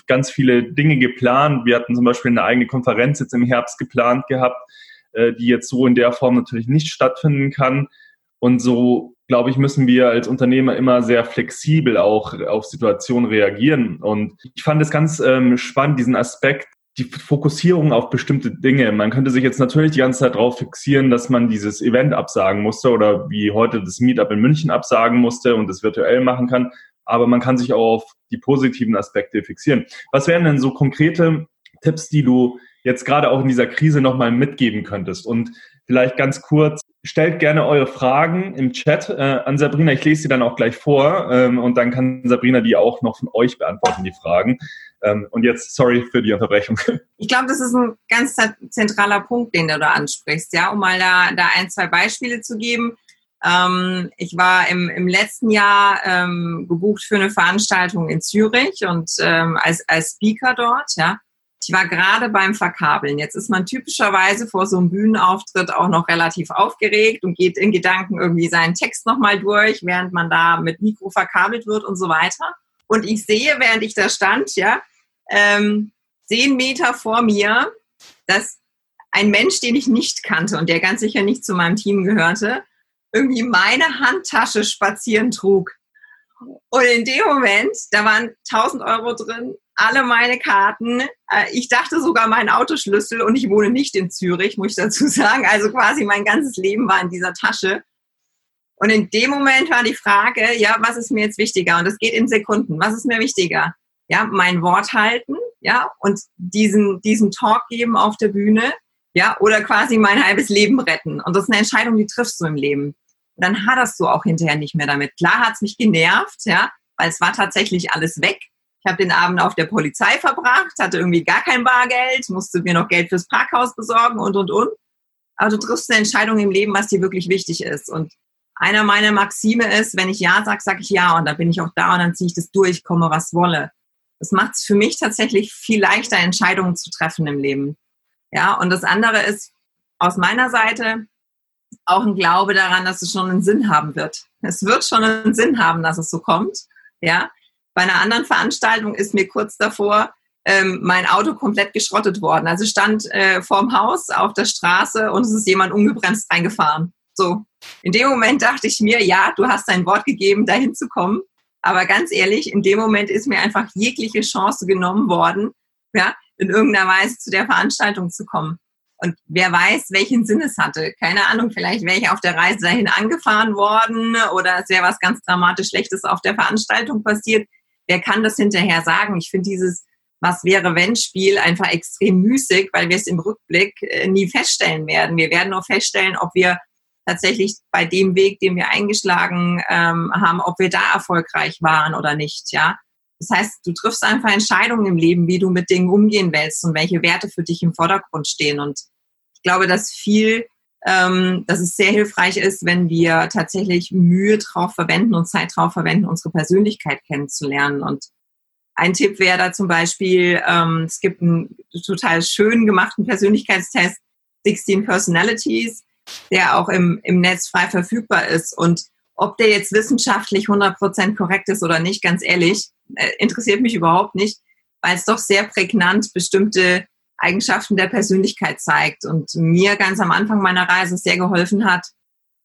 ganz viele Dinge geplant. Wir hatten zum Beispiel eine eigene Konferenz jetzt im Herbst geplant gehabt, äh, die jetzt so in der Form natürlich nicht stattfinden kann. Und so, glaube ich, müssen wir als Unternehmer immer sehr flexibel auch auf Situationen reagieren. Und ich fand es ganz ähm, spannend, diesen Aspekt, die Fokussierung auf bestimmte Dinge. Man könnte sich jetzt natürlich die ganze Zeit darauf fixieren, dass man dieses Event absagen musste oder wie heute das Meetup in München absagen musste und es virtuell machen kann. Aber man kann sich auch auf die positiven Aspekte fixieren. Was wären denn so konkrete Tipps, die du jetzt gerade auch in dieser Krise nochmal mitgeben könntest? Und vielleicht ganz kurz, stellt gerne eure Fragen im Chat äh, an Sabrina. Ich lese sie dann auch gleich vor ähm, und dann kann Sabrina die auch noch von euch beantworten, die Fragen. Ähm, und jetzt, sorry für die Unterbrechung.
Ich glaube, das ist ein ganz zentraler Punkt, den du da ansprichst, ja, um mal da, da ein, zwei Beispiele zu geben. Ähm, ich war im, im letzten Jahr ähm, gebucht für eine Veranstaltung in Zürich und ähm, als, als Speaker dort, ja. Ich war gerade beim Verkabeln. Jetzt ist man typischerweise vor so einem Bühnenauftritt auch noch relativ aufgeregt und geht in Gedanken irgendwie seinen Text nochmal durch, während man da mit Mikro verkabelt wird und so weiter. Und ich sehe, während ich da stand, ja, ähm, zehn Meter vor mir, dass ein Mensch, den ich nicht kannte und der ganz sicher nicht zu meinem Team gehörte, irgendwie meine Handtasche spazieren trug. Und in dem Moment, da waren 1000 Euro drin, alle meine Karten. Äh, ich dachte sogar meinen Autoschlüssel und ich wohne nicht in Zürich, muss ich dazu sagen. Also quasi mein ganzes Leben war in dieser Tasche. Und in dem Moment war die Frage, ja, was ist mir jetzt wichtiger? Und es geht in Sekunden. Was ist mir wichtiger? Ja, mein Wort halten, ja, und diesen, diesen Talk geben auf der Bühne, ja, oder quasi mein halbes Leben retten. Und das ist eine Entscheidung, die triffst du im Leben. Und dann haderst du auch hinterher nicht mehr damit. Klar hat's mich genervt, ja, weil es war tatsächlich alles weg. Ich habe den Abend auf der Polizei verbracht, hatte irgendwie gar kein Bargeld, musste mir noch Geld fürs Parkhaus besorgen und, und, und. Aber du triffst eine Entscheidung im Leben, was dir wirklich wichtig ist. Und einer meiner Maxime ist, wenn ich Ja sage, sage ich Ja und dann bin ich auch da und dann ziehe ich das durch, komme was wolle. Das macht es für mich tatsächlich viel leichter, Entscheidungen zu treffen im Leben. Ja, und das andere ist aus meiner Seite auch ein Glaube daran, dass es schon einen Sinn haben wird. Es wird schon einen Sinn haben, dass es so kommt. Ja, bei einer anderen Veranstaltung ist mir kurz davor ähm, mein Auto komplett geschrottet worden. Also stand äh, vorm Haus auf der Straße und es ist jemand ungebremst reingefahren. So, in dem Moment dachte ich mir, ja, du hast dein Wort gegeben, dahin zu kommen. Aber ganz ehrlich, in dem Moment ist mir einfach jegliche Chance genommen worden, ja, in irgendeiner Weise zu der Veranstaltung zu kommen. Und wer weiß, welchen Sinn es hatte. Keine Ahnung, vielleicht wäre ich auf der Reise dahin angefahren worden oder es wäre was ganz dramatisch Schlechtes auf der Veranstaltung passiert. Wer kann das hinterher sagen? Ich finde dieses Was wäre wenn Spiel einfach extrem müßig, weil wir es im Rückblick äh, nie feststellen werden. Wir werden nur feststellen, ob wir tatsächlich bei dem Weg, den wir eingeschlagen ähm, haben, ob wir da erfolgreich waren oder nicht, ja. Das heißt, du triffst einfach Entscheidungen im Leben, wie du mit Dingen umgehen willst und welche Werte für dich im Vordergrund stehen. Und ich glaube, dass viel, ähm, dass es sehr hilfreich ist, wenn wir tatsächlich Mühe drauf verwenden und Zeit drauf verwenden, unsere Persönlichkeit kennenzulernen. Und ein Tipp wäre da zum Beispiel, ähm, es gibt einen total schön gemachten Persönlichkeitstest, 16 Personalities, der auch im, im Netz frei verfügbar ist. Und ob der jetzt wissenschaftlich 100% korrekt ist oder nicht, ganz ehrlich, äh, interessiert mich überhaupt nicht, weil es doch sehr prägnant bestimmte Eigenschaften der Persönlichkeit zeigt und mir ganz am Anfang meiner Reise sehr geholfen hat,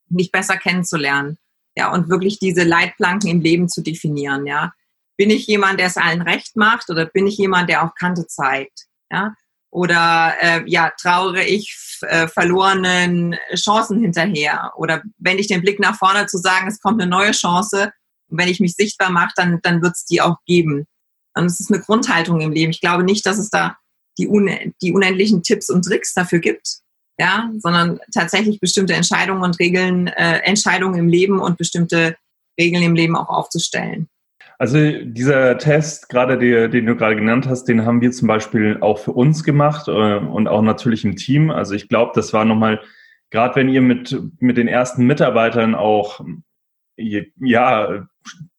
mich besser kennenzulernen. Ja, und wirklich diese Leitplanken im Leben zu definieren, ja. Bin ich jemand, der es allen recht macht oder bin ich jemand, der auch Kante zeigt? Ja? Oder äh, ja, trauere ich äh, verlorenen Chancen hinterher? Oder wenn ich den Blick nach vorne zu sagen, es kommt eine neue Chance, und wenn ich mich sichtbar mache, dann, dann wird es die auch geben. Und es ist eine Grundhaltung im Leben. Ich glaube nicht, dass es da die, un die unendlichen Tipps und Tricks dafür gibt, ja, sondern tatsächlich bestimmte Entscheidungen und Regeln, äh, Entscheidungen im Leben und bestimmte Regeln im Leben auch aufzustellen.
Also dieser Test, gerade der, den du gerade genannt hast, den haben wir zum Beispiel auch für uns gemacht äh, und auch natürlich im Team. Also ich glaube, das war nochmal, gerade wenn ihr mit, mit den ersten Mitarbeitern auch ja,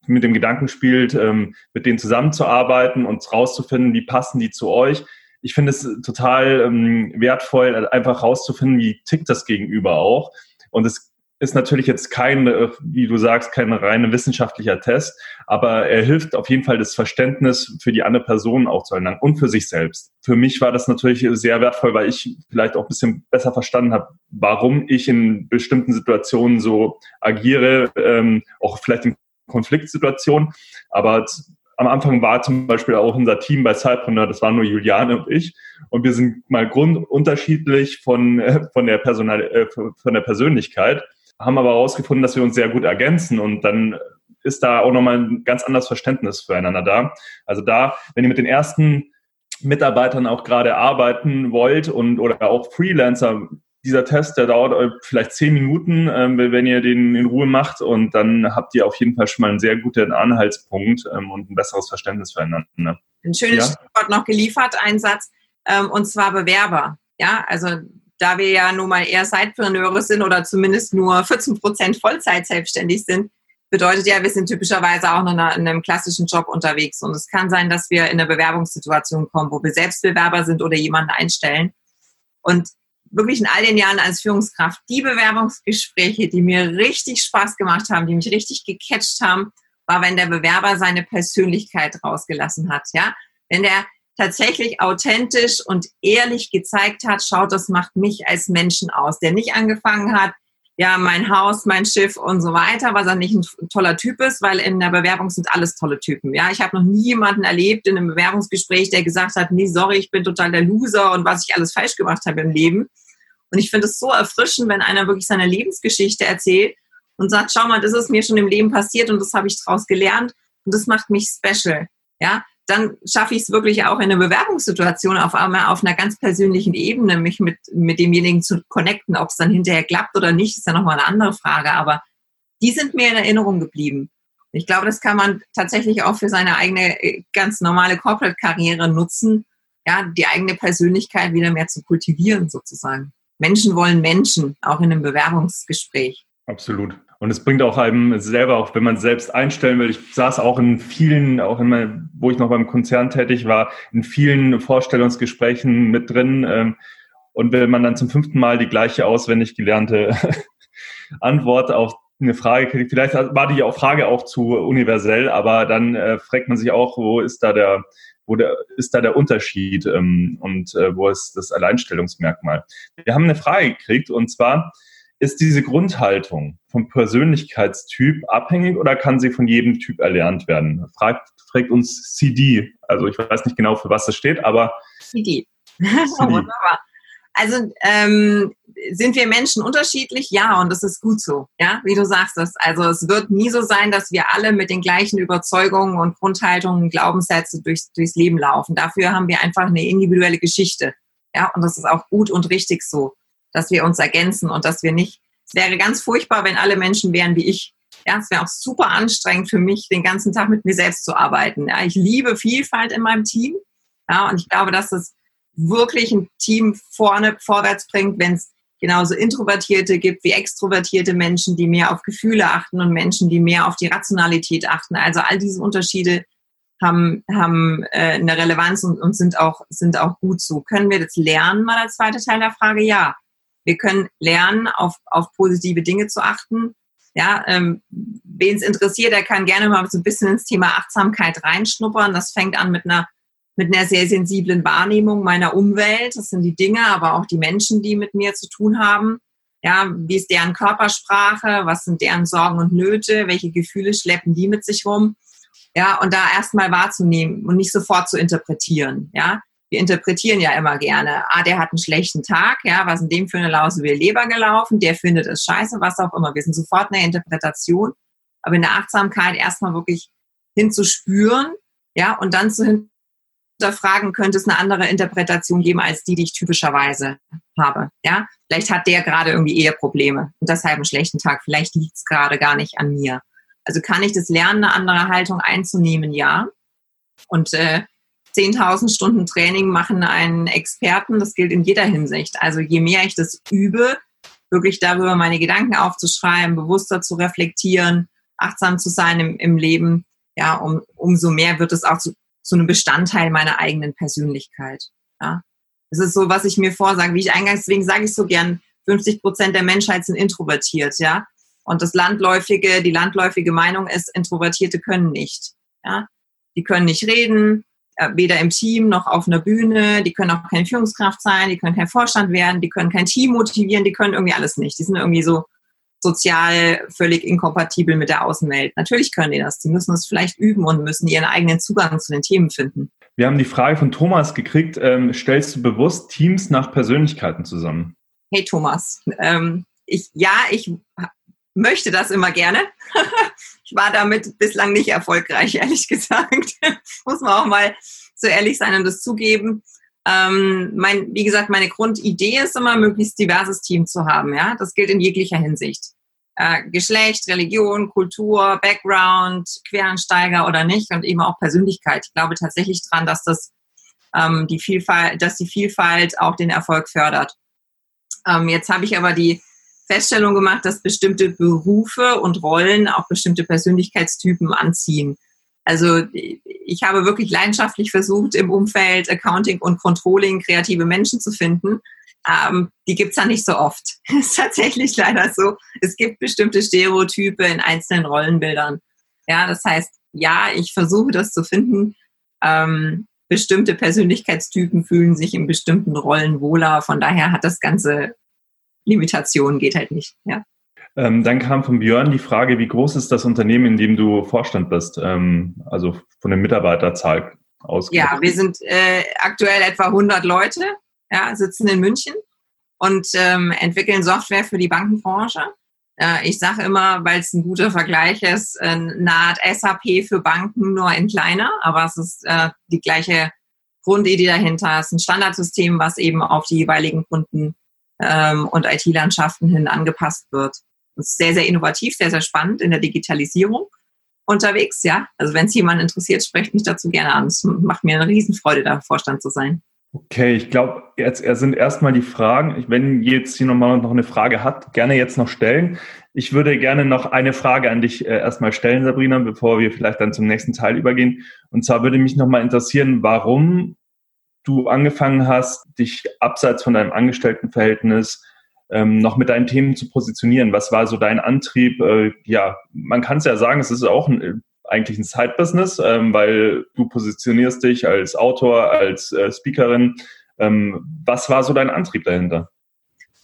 mit dem Gedanken spielt, ähm, mit denen zusammenzuarbeiten und rauszufinden, wie passen die zu euch. Ich finde es total ähm, wertvoll, einfach rauszufinden, wie tickt das Gegenüber auch. Und es ist natürlich jetzt kein, äh, wie du sagst, kein reiner wissenschaftlicher Test, aber er hilft auf jeden Fall das Verständnis für die andere Person auch zu erlangen und für sich selbst. Für mich war das natürlich sehr wertvoll, weil ich vielleicht auch ein bisschen besser verstanden habe, warum ich in bestimmten Situationen so agiere, ähm, auch vielleicht in Konfliktsituationen. Aber am Anfang war zum Beispiel auch unser Team bei Cypreneur, das waren nur Juliane und ich. Und wir sind mal grundunterschiedlich von, äh, von, der, Personal, äh, von der Persönlichkeit haben aber herausgefunden, dass wir uns sehr gut ergänzen und dann ist da auch nochmal ein ganz anderes Verständnis füreinander da. Also da, wenn ihr mit den ersten Mitarbeitern auch gerade arbeiten wollt und oder auch Freelancer, dieser Test, der dauert vielleicht zehn Minuten, ähm, wenn ihr den in Ruhe macht und dann habt ihr auf jeden Fall schon mal einen sehr guten Anhaltspunkt ähm, und ein besseres Verständnis füreinander.
Ein schönes ja? Stichwort noch geliefert, ein Satz, ähm, und zwar Bewerber. Ja, also da wir ja nun mal eher Sidepreneure sind oder zumindest nur 14 Prozent Vollzeit selbstständig sind, bedeutet ja, wir sind typischerweise auch einer, in einem klassischen Job unterwegs. Und es kann sein, dass wir in eine Bewerbungssituation kommen, wo wir Selbstbewerber sind oder jemanden einstellen. Und wirklich in all den Jahren als Führungskraft, die Bewerbungsgespräche, die mir richtig Spaß gemacht haben, die mich richtig gecatcht haben, war, wenn der Bewerber seine Persönlichkeit rausgelassen hat. Ja, wenn der tatsächlich authentisch und ehrlich gezeigt hat, schaut, das macht mich als Menschen aus, der nicht angefangen hat, ja, mein Haus, mein Schiff und so weiter, was er nicht ein toller Typ ist, weil in der Bewerbung sind alles tolle Typen. Ja, ich habe noch nie jemanden erlebt in einem Bewerbungsgespräch, der gesagt hat, nee, sorry, ich bin total der Loser und was ich alles falsch gemacht habe im Leben. Und ich finde es so erfrischend, wenn einer wirklich seine Lebensgeschichte erzählt und sagt, schau mal, das ist mir schon im Leben passiert und das habe ich daraus gelernt und das macht mich special. Ja, dann schaffe ich es wirklich auch in einer Bewerbungssituation auf einmal auf einer ganz persönlichen Ebene, mich mit, mit demjenigen zu connecten. Ob es dann hinterher klappt oder nicht, ist ja nochmal eine andere Frage. Aber die sind mir in Erinnerung geblieben. Ich glaube, das kann man tatsächlich auch für seine eigene äh, ganz normale Corporate-Karriere nutzen, ja, die eigene Persönlichkeit wieder mehr zu kultivieren sozusagen. Menschen wollen Menschen, auch in einem Bewerbungsgespräch.
Absolut. Und es bringt auch einem selber, auch wenn man selbst einstellen will. Ich saß auch in vielen, auch in mein, wo ich noch beim Konzern tätig war, in vielen Vorstellungsgesprächen mit drin. Ähm, und wenn man dann zum fünften Mal die gleiche auswendig gelernte Antwort auf eine Frage kriegt, vielleicht war die Frage auch zu universell, aber dann äh, fragt man sich auch, wo ist da der, wo der, ist da der Unterschied ähm, und äh, wo ist das Alleinstellungsmerkmal? Wir haben eine Frage gekriegt und zwar, ist diese Grundhaltung vom Persönlichkeitstyp abhängig oder kann sie von jedem Typ erlernt werden? Fragt, fragt uns CD. Also ich weiß nicht genau, für was das steht, aber.
CD. CD. Wunderbar. Also ähm, sind wir Menschen unterschiedlich? Ja, und das ist gut so. Ja, wie du sagst das. Also es wird nie so sein, dass wir alle mit den gleichen Überzeugungen und Grundhaltungen, Glaubenssätze durchs, durchs Leben laufen. Dafür haben wir einfach eine individuelle Geschichte. Ja, und das ist auch gut und richtig so dass wir uns ergänzen und dass wir nicht, es wäre ganz furchtbar, wenn alle Menschen wären wie ich. Ja, es wäre auch super anstrengend für mich, den ganzen Tag mit mir selbst zu arbeiten. Ja, ich liebe Vielfalt in meinem Team. Ja, und ich glaube, dass es wirklich ein Team vorne vorwärts bringt, wenn es genauso Introvertierte gibt wie extrovertierte Menschen, die mehr auf Gefühle achten und Menschen, die mehr auf die Rationalität achten. Also all diese Unterschiede haben, haben äh, eine Relevanz und, und sind, auch, sind auch gut so. Können wir das lernen, mal als zweiter Teil der Frage? Ja. Wir können lernen, auf, auf positive Dinge zu achten. Ja, ähm, wen es interessiert, der kann gerne mal so ein bisschen ins Thema Achtsamkeit reinschnuppern. Das fängt an mit einer mit einer sehr sensiblen Wahrnehmung meiner Umwelt. Das sind die Dinge, aber auch die Menschen, die mit mir zu tun haben. Ja, wie ist deren Körpersprache? Was sind deren Sorgen und Nöte? Welche Gefühle schleppen die mit sich rum? Ja, und da erstmal wahrzunehmen und nicht sofort zu interpretieren. Ja, wir interpretieren ja immer gerne. Ah, der hat einen schlechten Tag. Ja, was in dem für eine Lause wie Leber gelaufen? Der findet es scheiße, was auch immer. Wir sind sofort in der Interpretation. Aber in der Achtsamkeit erstmal wirklich hinzuspüren. Ja, und dann zu hinterfragen, könnte es eine andere Interpretation geben als die, die ich typischerweise habe. Ja, vielleicht hat der gerade irgendwie eher Probleme und deshalb einen schlechten Tag. Vielleicht liegt es gerade gar nicht an mir. Also kann ich das lernen, eine andere Haltung einzunehmen? Ja. Und äh, 10.000 Stunden Training machen einen Experten. Das gilt in jeder Hinsicht. Also je mehr ich das übe, wirklich darüber meine Gedanken aufzuschreiben, bewusster zu reflektieren, achtsam zu sein im, im Leben, ja, um, umso mehr wird es auch zu, zu einem Bestandteil meiner eigenen Persönlichkeit. Ja. Das ist so, was ich mir vorsage. Wie ich eingangs, deswegen sage ich so gern, 50 Prozent der Menschheit sind introvertiert, ja. Und das landläufige, die landläufige Meinung ist, Introvertierte können nicht, ja. Die können nicht reden, weder im Team noch auf einer Bühne, die können auch keine Führungskraft sein, die können kein Vorstand werden, die können kein Team motivieren, die können irgendwie alles nicht. Die sind irgendwie so sozial völlig inkompatibel mit der Außenwelt. Natürlich können die das. Die müssen es vielleicht üben und müssen ihren eigenen Zugang zu den Themen finden.
Wir haben die Frage von Thomas gekriegt, ähm, stellst du bewusst Teams nach Persönlichkeiten zusammen?
Hey Thomas, ähm, ich, ja, ich möchte das immer gerne. war damit bislang nicht erfolgreich, ehrlich gesagt. Muss man auch mal so ehrlich sein und das zugeben. Ähm, mein, wie gesagt, meine Grundidee ist immer, möglichst diverses Team zu haben. Ja, das gilt in jeglicher Hinsicht. Äh, Geschlecht, Religion, Kultur, Background, Quereinsteiger oder nicht und eben auch Persönlichkeit. Ich glaube tatsächlich dran, dass das ähm, die Vielfalt, dass die Vielfalt auch den Erfolg fördert. Ähm, jetzt habe ich aber die Feststellung gemacht, dass bestimmte Berufe und Rollen auch bestimmte Persönlichkeitstypen anziehen. Also ich habe wirklich leidenschaftlich versucht, im Umfeld Accounting und Controlling kreative Menschen zu finden. Ähm, die gibt's ja nicht so oft. Das ist tatsächlich leider so. Es gibt bestimmte Stereotype in einzelnen Rollenbildern. Ja, das heißt, ja, ich versuche das zu finden. Ähm, bestimmte Persönlichkeitstypen fühlen sich in bestimmten Rollen wohler. Von daher hat das Ganze Limitationen, geht halt nicht. Ja.
Ähm, dann kam von Björn die Frage, wie groß ist das Unternehmen, in dem du Vorstand bist? Ähm, also von der Mitarbeiterzahl aus.
Ja, wir sind äh, aktuell etwa 100 Leute, ja, sitzen in München und ähm, entwickeln Software für die Bankenbranche. Äh, ich sage immer, weil es ein guter Vergleich ist, äh, Art SAP für Banken, nur in kleiner, aber es ist äh, die gleiche Grundidee dahinter. Es ist ein Standardsystem, was eben auf die jeweiligen Kunden ähm, und IT-Landschaften hin angepasst wird. Das ist sehr, sehr innovativ, sehr, sehr spannend in der Digitalisierung unterwegs, ja. Also wenn es jemand interessiert, sprecht mich dazu gerne an. Es macht mir eine Riesenfreude, da Vorstand zu sein.
Okay, ich glaube, jetzt sind erstmal die Fragen. Wenn jetzt hier nochmal noch eine Frage hat, gerne jetzt noch stellen. Ich würde gerne noch eine Frage an dich äh, erstmal stellen, Sabrina, bevor wir vielleicht dann zum nächsten Teil übergehen. Und zwar würde mich nochmal interessieren, warum du angefangen hast, dich abseits von deinem Angestelltenverhältnis ähm, noch mit deinen Themen zu positionieren? Was war so dein Antrieb? Äh, ja, man kann es ja sagen, es ist auch ein, eigentlich ein Side-Business, ähm, weil du positionierst dich als Autor, als äh, Speakerin. Ähm, was war so dein Antrieb dahinter?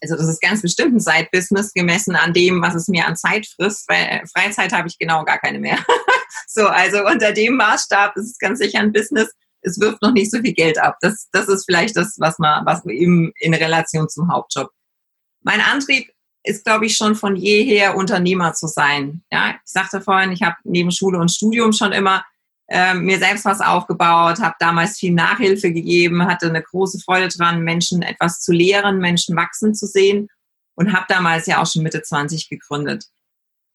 Also das ist ganz bestimmt ein Side-Business gemessen an dem, was es mir an Zeit frisst, weil äh, Freizeit habe ich genau gar keine mehr. so, also unter dem Maßstab ist es ganz sicher ein Business. Es wirft noch nicht so viel Geld ab. Das, das ist vielleicht das, was man, was eben in Relation zum Hauptjob mein Antrieb ist, glaube ich, schon von jeher Unternehmer zu sein. Ja, ich sagte vorhin, ich habe neben Schule und Studium schon immer äh, mir selbst was aufgebaut, habe damals viel Nachhilfe gegeben, hatte eine große Freude dran, Menschen etwas zu lehren, Menschen wachsen zu sehen und habe damals ja auch schon Mitte 20 gegründet.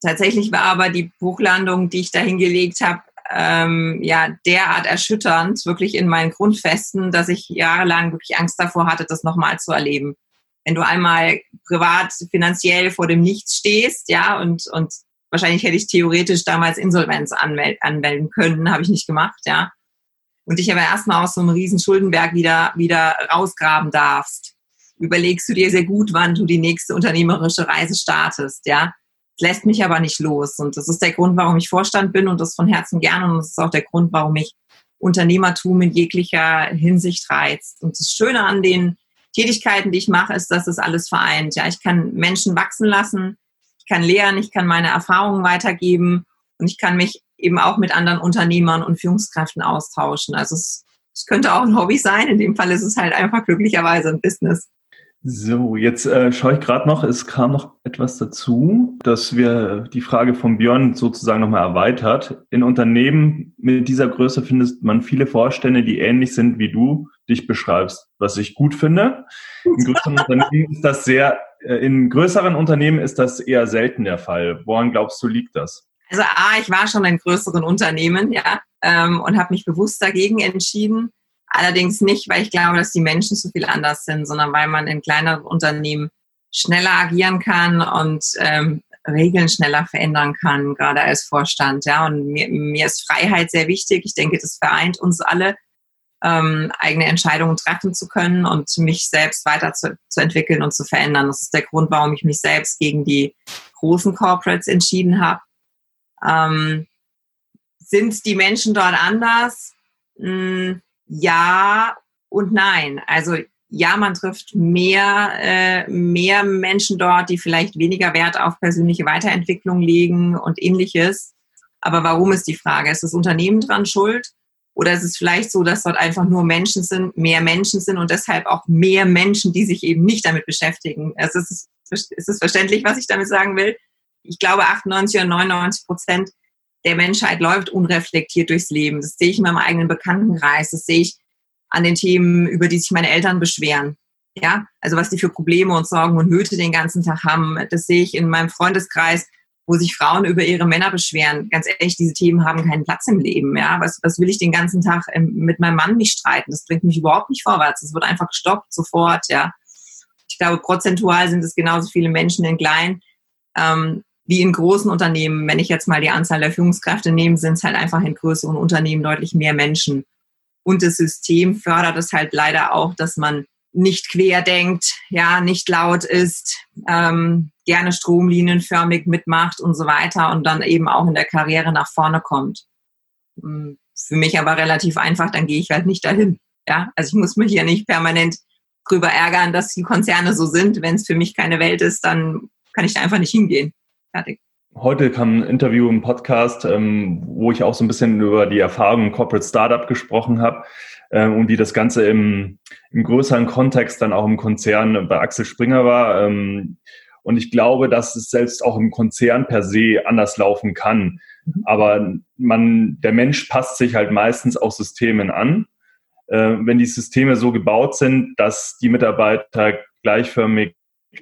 tatsächlich war aber die Bruchlandung, die ich da hingelegt habe, ähm, ja derart erschütternd, wirklich in meinen Grundfesten, dass ich jahrelang wirklich Angst davor hatte, das nochmal zu erleben. Wenn du einmal privat, finanziell vor dem Nichts stehst, ja, und, und wahrscheinlich hätte ich theoretisch damals Insolvenz anmel anmelden können, habe ich nicht gemacht, ja. Und dich aber erstmal aus so einem riesen Schuldenberg wieder, wieder rausgraben darfst, überlegst du dir sehr gut, wann du die nächste unternehmerische Reise startest, ja lässt mich aber nicht los. Und das ist der Grund, warum ich Vorstand bin und das von Herzen gerne. Und das ist auch der Grund, warum mich Unternehmertum in jeglicher Hinsicht reizt. Und das Schöne an den Tätigkeiten, die ich mache, ist, dass es alles vereint. Ja, ich kann Menschen wachsen lassen, ich kann lehren, ich kann meine Erfahrungen weitergeben und ich kann mich eben auch mit anderen Unternehmern und Führungskräften austauschen. Also es, es könnte auch ein Hobby sein. In dem Fall ist es halt einfach glücklicherweise ein Business.
So, jetzt äh, schaue ich gerade noch, es kam noch etwas dazu, dass wir die Frage von Björn sozusagen nochmal erweitert. In Unternehmen mit dieser Größe findet man viele Vorstände, die ähnlich sind wie du dich beschreibst, was ich gut finde. In größeren Unternehmen ist das sehr, äh, in größeren Unternehmen ist das eher selten der Fall. Woran glaubst du, liegt das?
Also A, ich war schon in größeren Unternehmen, ja, ähm, und habe mich bewusst dagegen entschieden Allerdings nicht, weil ich glaube, dass die Menschen zu viel anders sind, sondern weil man in kleineren Unternehmen schneller agieren kann und ähm, Regeln schneller verändern kann, gerade als Vorstand. Ja, und mir, mir ist Freiheit sehr wichtig. Ich denke, das vereint uns alle, ähm, eigene Entscheidungen treffen zu können und mich selbst weiter zu, zu entwickeln und zu verändern. Das ist der Grund, warum ich mich selbst gegen die großen Corporates entschieden habe. Ähm, sind die Menschen dort anders? Hm, ja und nein. Also ja, man trifft mehr, äh, mehr Menschen dort, die vielleicht weniger Wert auf persönliche Weiterentwicklung legen und ähnliches. Aber warum ist die Frage? Ist das Unternehmen dran schuld? Oder ist es vielleicht so, dass dort einfach nur Menschen sind, mehr Menschen sind und deshalb auch mehr Menschen, die sich eben nicht damit beschäftigen? Also ist es, ist es verständlich, was ich damit sagen will? Ich glaube, 98 oder 99 Prozent der Menschheit läuft unreflektiert durchs Leben. Das sehe ich in meinem eigenen Bekanntenkreis. Das sehe ich an den Themen, über die sich meine Eltern beschweren. Ja, also was die für Probleme und Sorgen und Nöte den ganzen Tag haben. Das sehe ich in meinem Freundeskreis, wo sich Frauen über ihre Männer beschweren. Ganz ehrlich, diese Themen haben keinen Platz im Leben. Ja, was, was will ich den ganzen Tag ähm, mit meinem Mann nicht streiten? Das bringt mich überhaupt nicht vorwärts. Es wird einfach gestoppt sofort. Ja, ich glaube, prozentual sind es genauso viele Menschen in klein. Ähm, wie in großen Unternehmen, wenn ich jetzt mal die Anzahl der Führungskräfte nehme, sind es halt einfach in größeren Unternehmen deutlich mehr Menschen. Und das System fördert es halt leider auch, dass man nicht quer denkt, ja, nicht laut ist, ähm, gerne stromlinienförmig mitmacht und so weiter und dann eben auch in der Karriere nach vorne kommt. Hm, für mich aber relativ einfach, dann gehe ich halt nicht dahin. Ja, also ich muss mich ja nicht permanent drüber ärgern, dass die Konzerne so sind. Wenn es für mich keine Welt ist, dann kann ich da einfach nicht hingehen. Fertig.
Heute kam ein Interview im Podcast, ähm, wo ich auch so ein bisschen über die Erfahrungen im Corporate Startup gesprochen habe ähm, und wie das Ganze im, im größeren Kontext dann auch im Konzern bei Axel Springer war. Ähm, und ich glaube, dass es selbst auch im Konzern per se anders laufen kann. Mhm. Aber man, der Mensch passt sich halt meistens auch Systemen an. Äh, wenn die Systeme so gebaut sind, dass die Mitarbeiter gleichförmig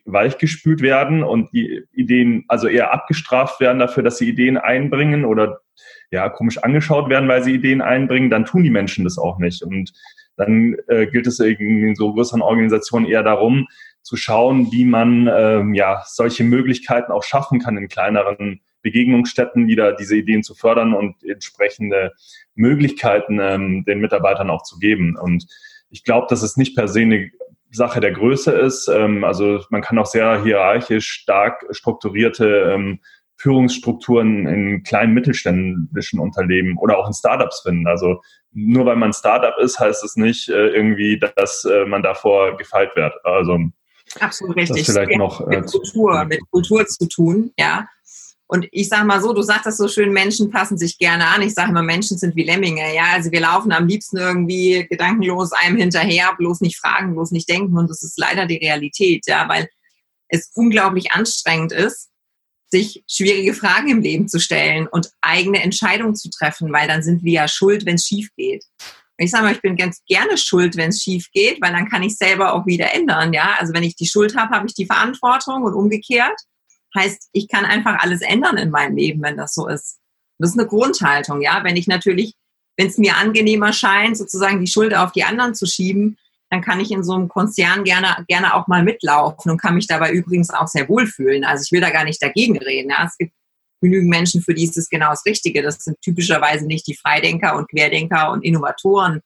weichgespült werden und die Ideen also eher abgestraft werden dafür, dass sie Ideen einbringen oder ja komisch angeschaut werden, weil sie Ideen einbringen, dann tun die Menschen das auch nicht. Und dann äh, gilt es in so größeren Organisationen eher darum, zu schauen, wie man ähm, ja solche Möglichkeiten auch schaffen kann in kleineren Begegnungsstätten wieder diese Ideen zu fördern und entsprechende Möglichkeiten ähm, den Mitarbeitern auch zu geben. Und ich glaube, dass es nicht per se eine Sache der Größe ist. Ähm, also man kann auch sehr hierarchisch stark strukturierte ähm, Führungsstrukturen in kleinen mittelständischen Unternehmen oder auch in Startups finden. Also nur weil man Startup ist, heißt es nicht äh, irgendwie, dass äh, man davor gefeilt wird. Also
Absolut richtig. Das vielleicht noch, mit, äh, Kultur, mit Kultur zu tun, ja. Und ich sage mal so, du sagst das so schön, Menschen passen sich gerne an. Ich sage immer, Menschen sind wie Lemminge. Ja, also wir laufen am liebsten irgendwie gedankenlos einem hinterher, bloß nicht fragen, bloß nicht denken. Und das ist leider die Realität, ja, weil es unglaublich anstrengend ist, sich schwierige Fragen im Leben zu stellen und eigene Entscheidungen zu treffen, weil dann sind wir ja schuld, wenn es schief geht. Und ich sage mal, ich bin ganz gerne schuld, wenn es schief geht, weil dann kann ich selber auch wieder ändern. Ja, also wenn ich die Schuld habe, habe ich die Verantwortung und umgekehrt Heißt, ich kann einfach alles ändern in meinem Leben, wenn das so ist. Das ist eine Grundhaltung, ja. Wenn ich natürlich, wenn es mir angenehmer scheint, sozusagen die Schuld auf die anderen zu schieben, dann kann ich in so einem Konzern gerne, gerne auch mal mitlaufen und kann mich dabei übrigens auch sehr wohlfühlen. Also ich will da gar nicht dagegen reden. Ja. Es gibt genügend Menschen, für die ist es genau das Richtige. Das sind typischerweise nicht die Freidenker und Querdenker und Innovatoren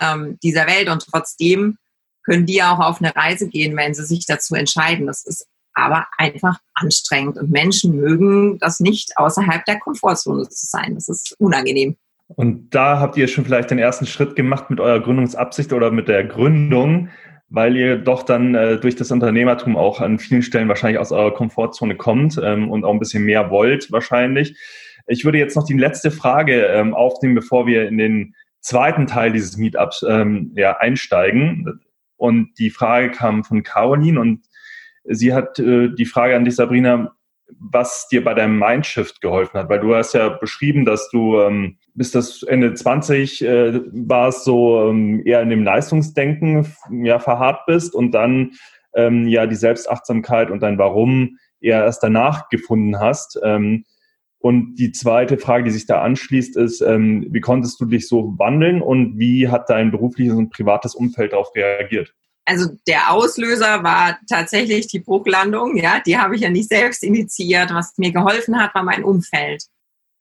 ähm, dieser Welt. Und trotzdem können die auch auf eine Reise gehen, wenn sie sich dazu entscheiden. Das ist aber einfach anstrengend. Und Menschen mögen das nicht, außerhalb der Komfortzone zu sein. Das ist unangenehm.
Und da habt ihr schon vielleicht den ersten Schritt gemacht mit eurer Gründungsabsicht oder mit der Gründung, weil ihr doch dann äh, durch das Unternehmertum auch an vielen Stellen wahrscheinlich aus eurer Komfortzone kommt ähm, und auch ein bisschen mehr wollt wahrscheinlich. Ich würde jetzt noch die letzte Frage ähm, aufnehmen, bevor wir in den zweiten Teil dieses Meetups ähm, ja, einsteigen. Und die Frage kam von Caroline und sie hat äh, die Frage an dich, Sabrina, was dir bei deinem Mindshift geholfen hat, weil du hast ja beschrieben, dass du ähm, bis das Ende 20 äh, warst, so ähm, eher in dem Leistungsdenken ja verharrt bist und dann ähm, ja die Selbstachtsamkeit und dein Warum eher erst danach gefunden hast. Ähm, und die zweite Frage, die sich da anschließt, ist, ähm, wie konntest du dich so wandeln und wie hat dein berufliches und privates Umfeld darauf reagiert?
Also der Auslöser war tatsächlich die Bruchlandung. Ja, die habe ich ja nicht selbst initiiert. Was mir geholfen hat, war mein Umfeld.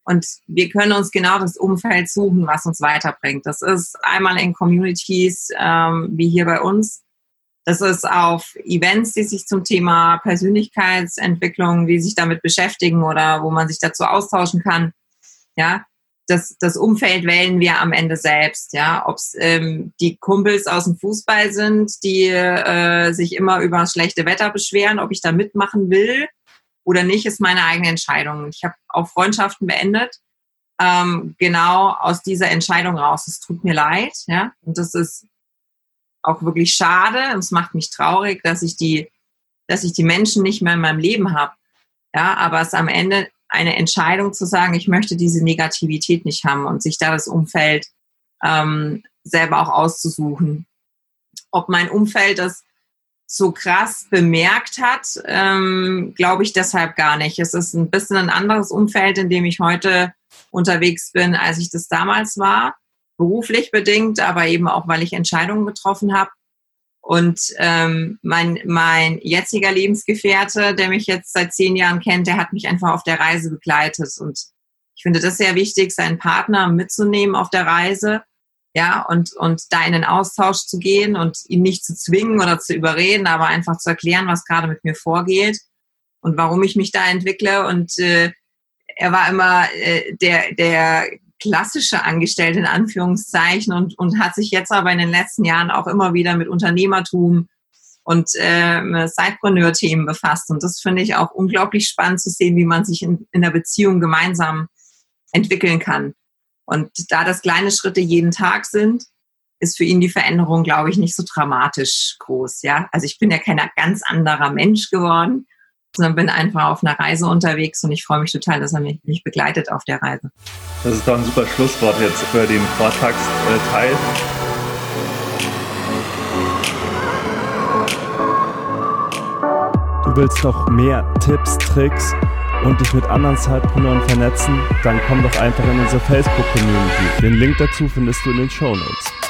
Und wir können uns genau das Umfeld suchen, was uns weiterbringt. Das ist einmal in Communities ähm, wie hier bei uns. Das ist auf Events, die sich zum Thema Persönlichkeitsentwicklung, die sich damit beschäftigen oder wo man sich dazu austauschen kann. Ja, das, das Umfeld wählen wir am Ende selbst, ja. Ob es ähm, die Kumpels aus dem Fußball sind, die äh, sich immer über das schlechte Wetter beschweren, ob ich da mitmachen will oder nicht, ist meine eigene Entscheidung. Ich habe auch Freundschaften beendet, ähm, genau aus dieser Entscheidung raus. Es tut mir leid, ja. Und das ist auch wirklich schade und es macht mich traurig, dass ich die, dass ich die Menschen nicht mehr in meinem Leben habe. Ja, aber es am Ende eine Entscheidung zu sagen, ich möchte diese Negativität nicht haben und sich da das Umfeld ähm, selber auch auszusuchen. Ob mein Umfeld das so krass bemerkt hat, ähm, glaube ich deshalb gar nicht. Es ist ein bisschen ein anderes Umfeld, in dem ich heute unterwegs bin, als ich das damals war. Beruflich bedingt, aber eben auch, weil ich Entscheidungen getroffen habe. Und ähm, mein, mein jetziger Lebensgefährte, der mich jetzt seit zehn Jahren kennt, der hat mich einfach auf der Reise begleitet. Und ich finde das sehr wichtig, seinen Partner mitzunehmen auf der Reise, ja, und, und da in den Austausch zu gehen und ihn nicht zu zwingen oder zu überreden, aber einfach zu erklären, was gerade mit mir vorgeht und warum ich mich da entwickle. Und äh, er war immer äh, der, der klassische Angestellte in Anführungszeichen und, und hat sich jetzt aber in den letzten Jahren auch immer wieder mit Unternehmertum und äh, Sidepreneur-Themen befasst. Und das finde ich auch unglaublich spannend zu sehen, wie man sich in, in der Beziehung gemeinsam entwickeln kann. Und da das kleine Schritte jeden Tag sind, ist für ihn die Veränderung, glaube ich, nicht so dramatisch groß. Ja, also ich bin ja kein ganz anderer Mensch geworden, sondern bin einfach auf einer Reise unterwegs und ich freue mich total, dass er mich, mich begleitet auf der Reise.
Das ist doch ein super Schlusswort jetzt für den Vortragsteil. Du willst noch mehr Tipps, Tricks und dich mit anderen Zeitpreneuren vernetzen? Dann komm doch einfach in unsere Facebook-Community. Den Link dazu findest du in den Show Notes.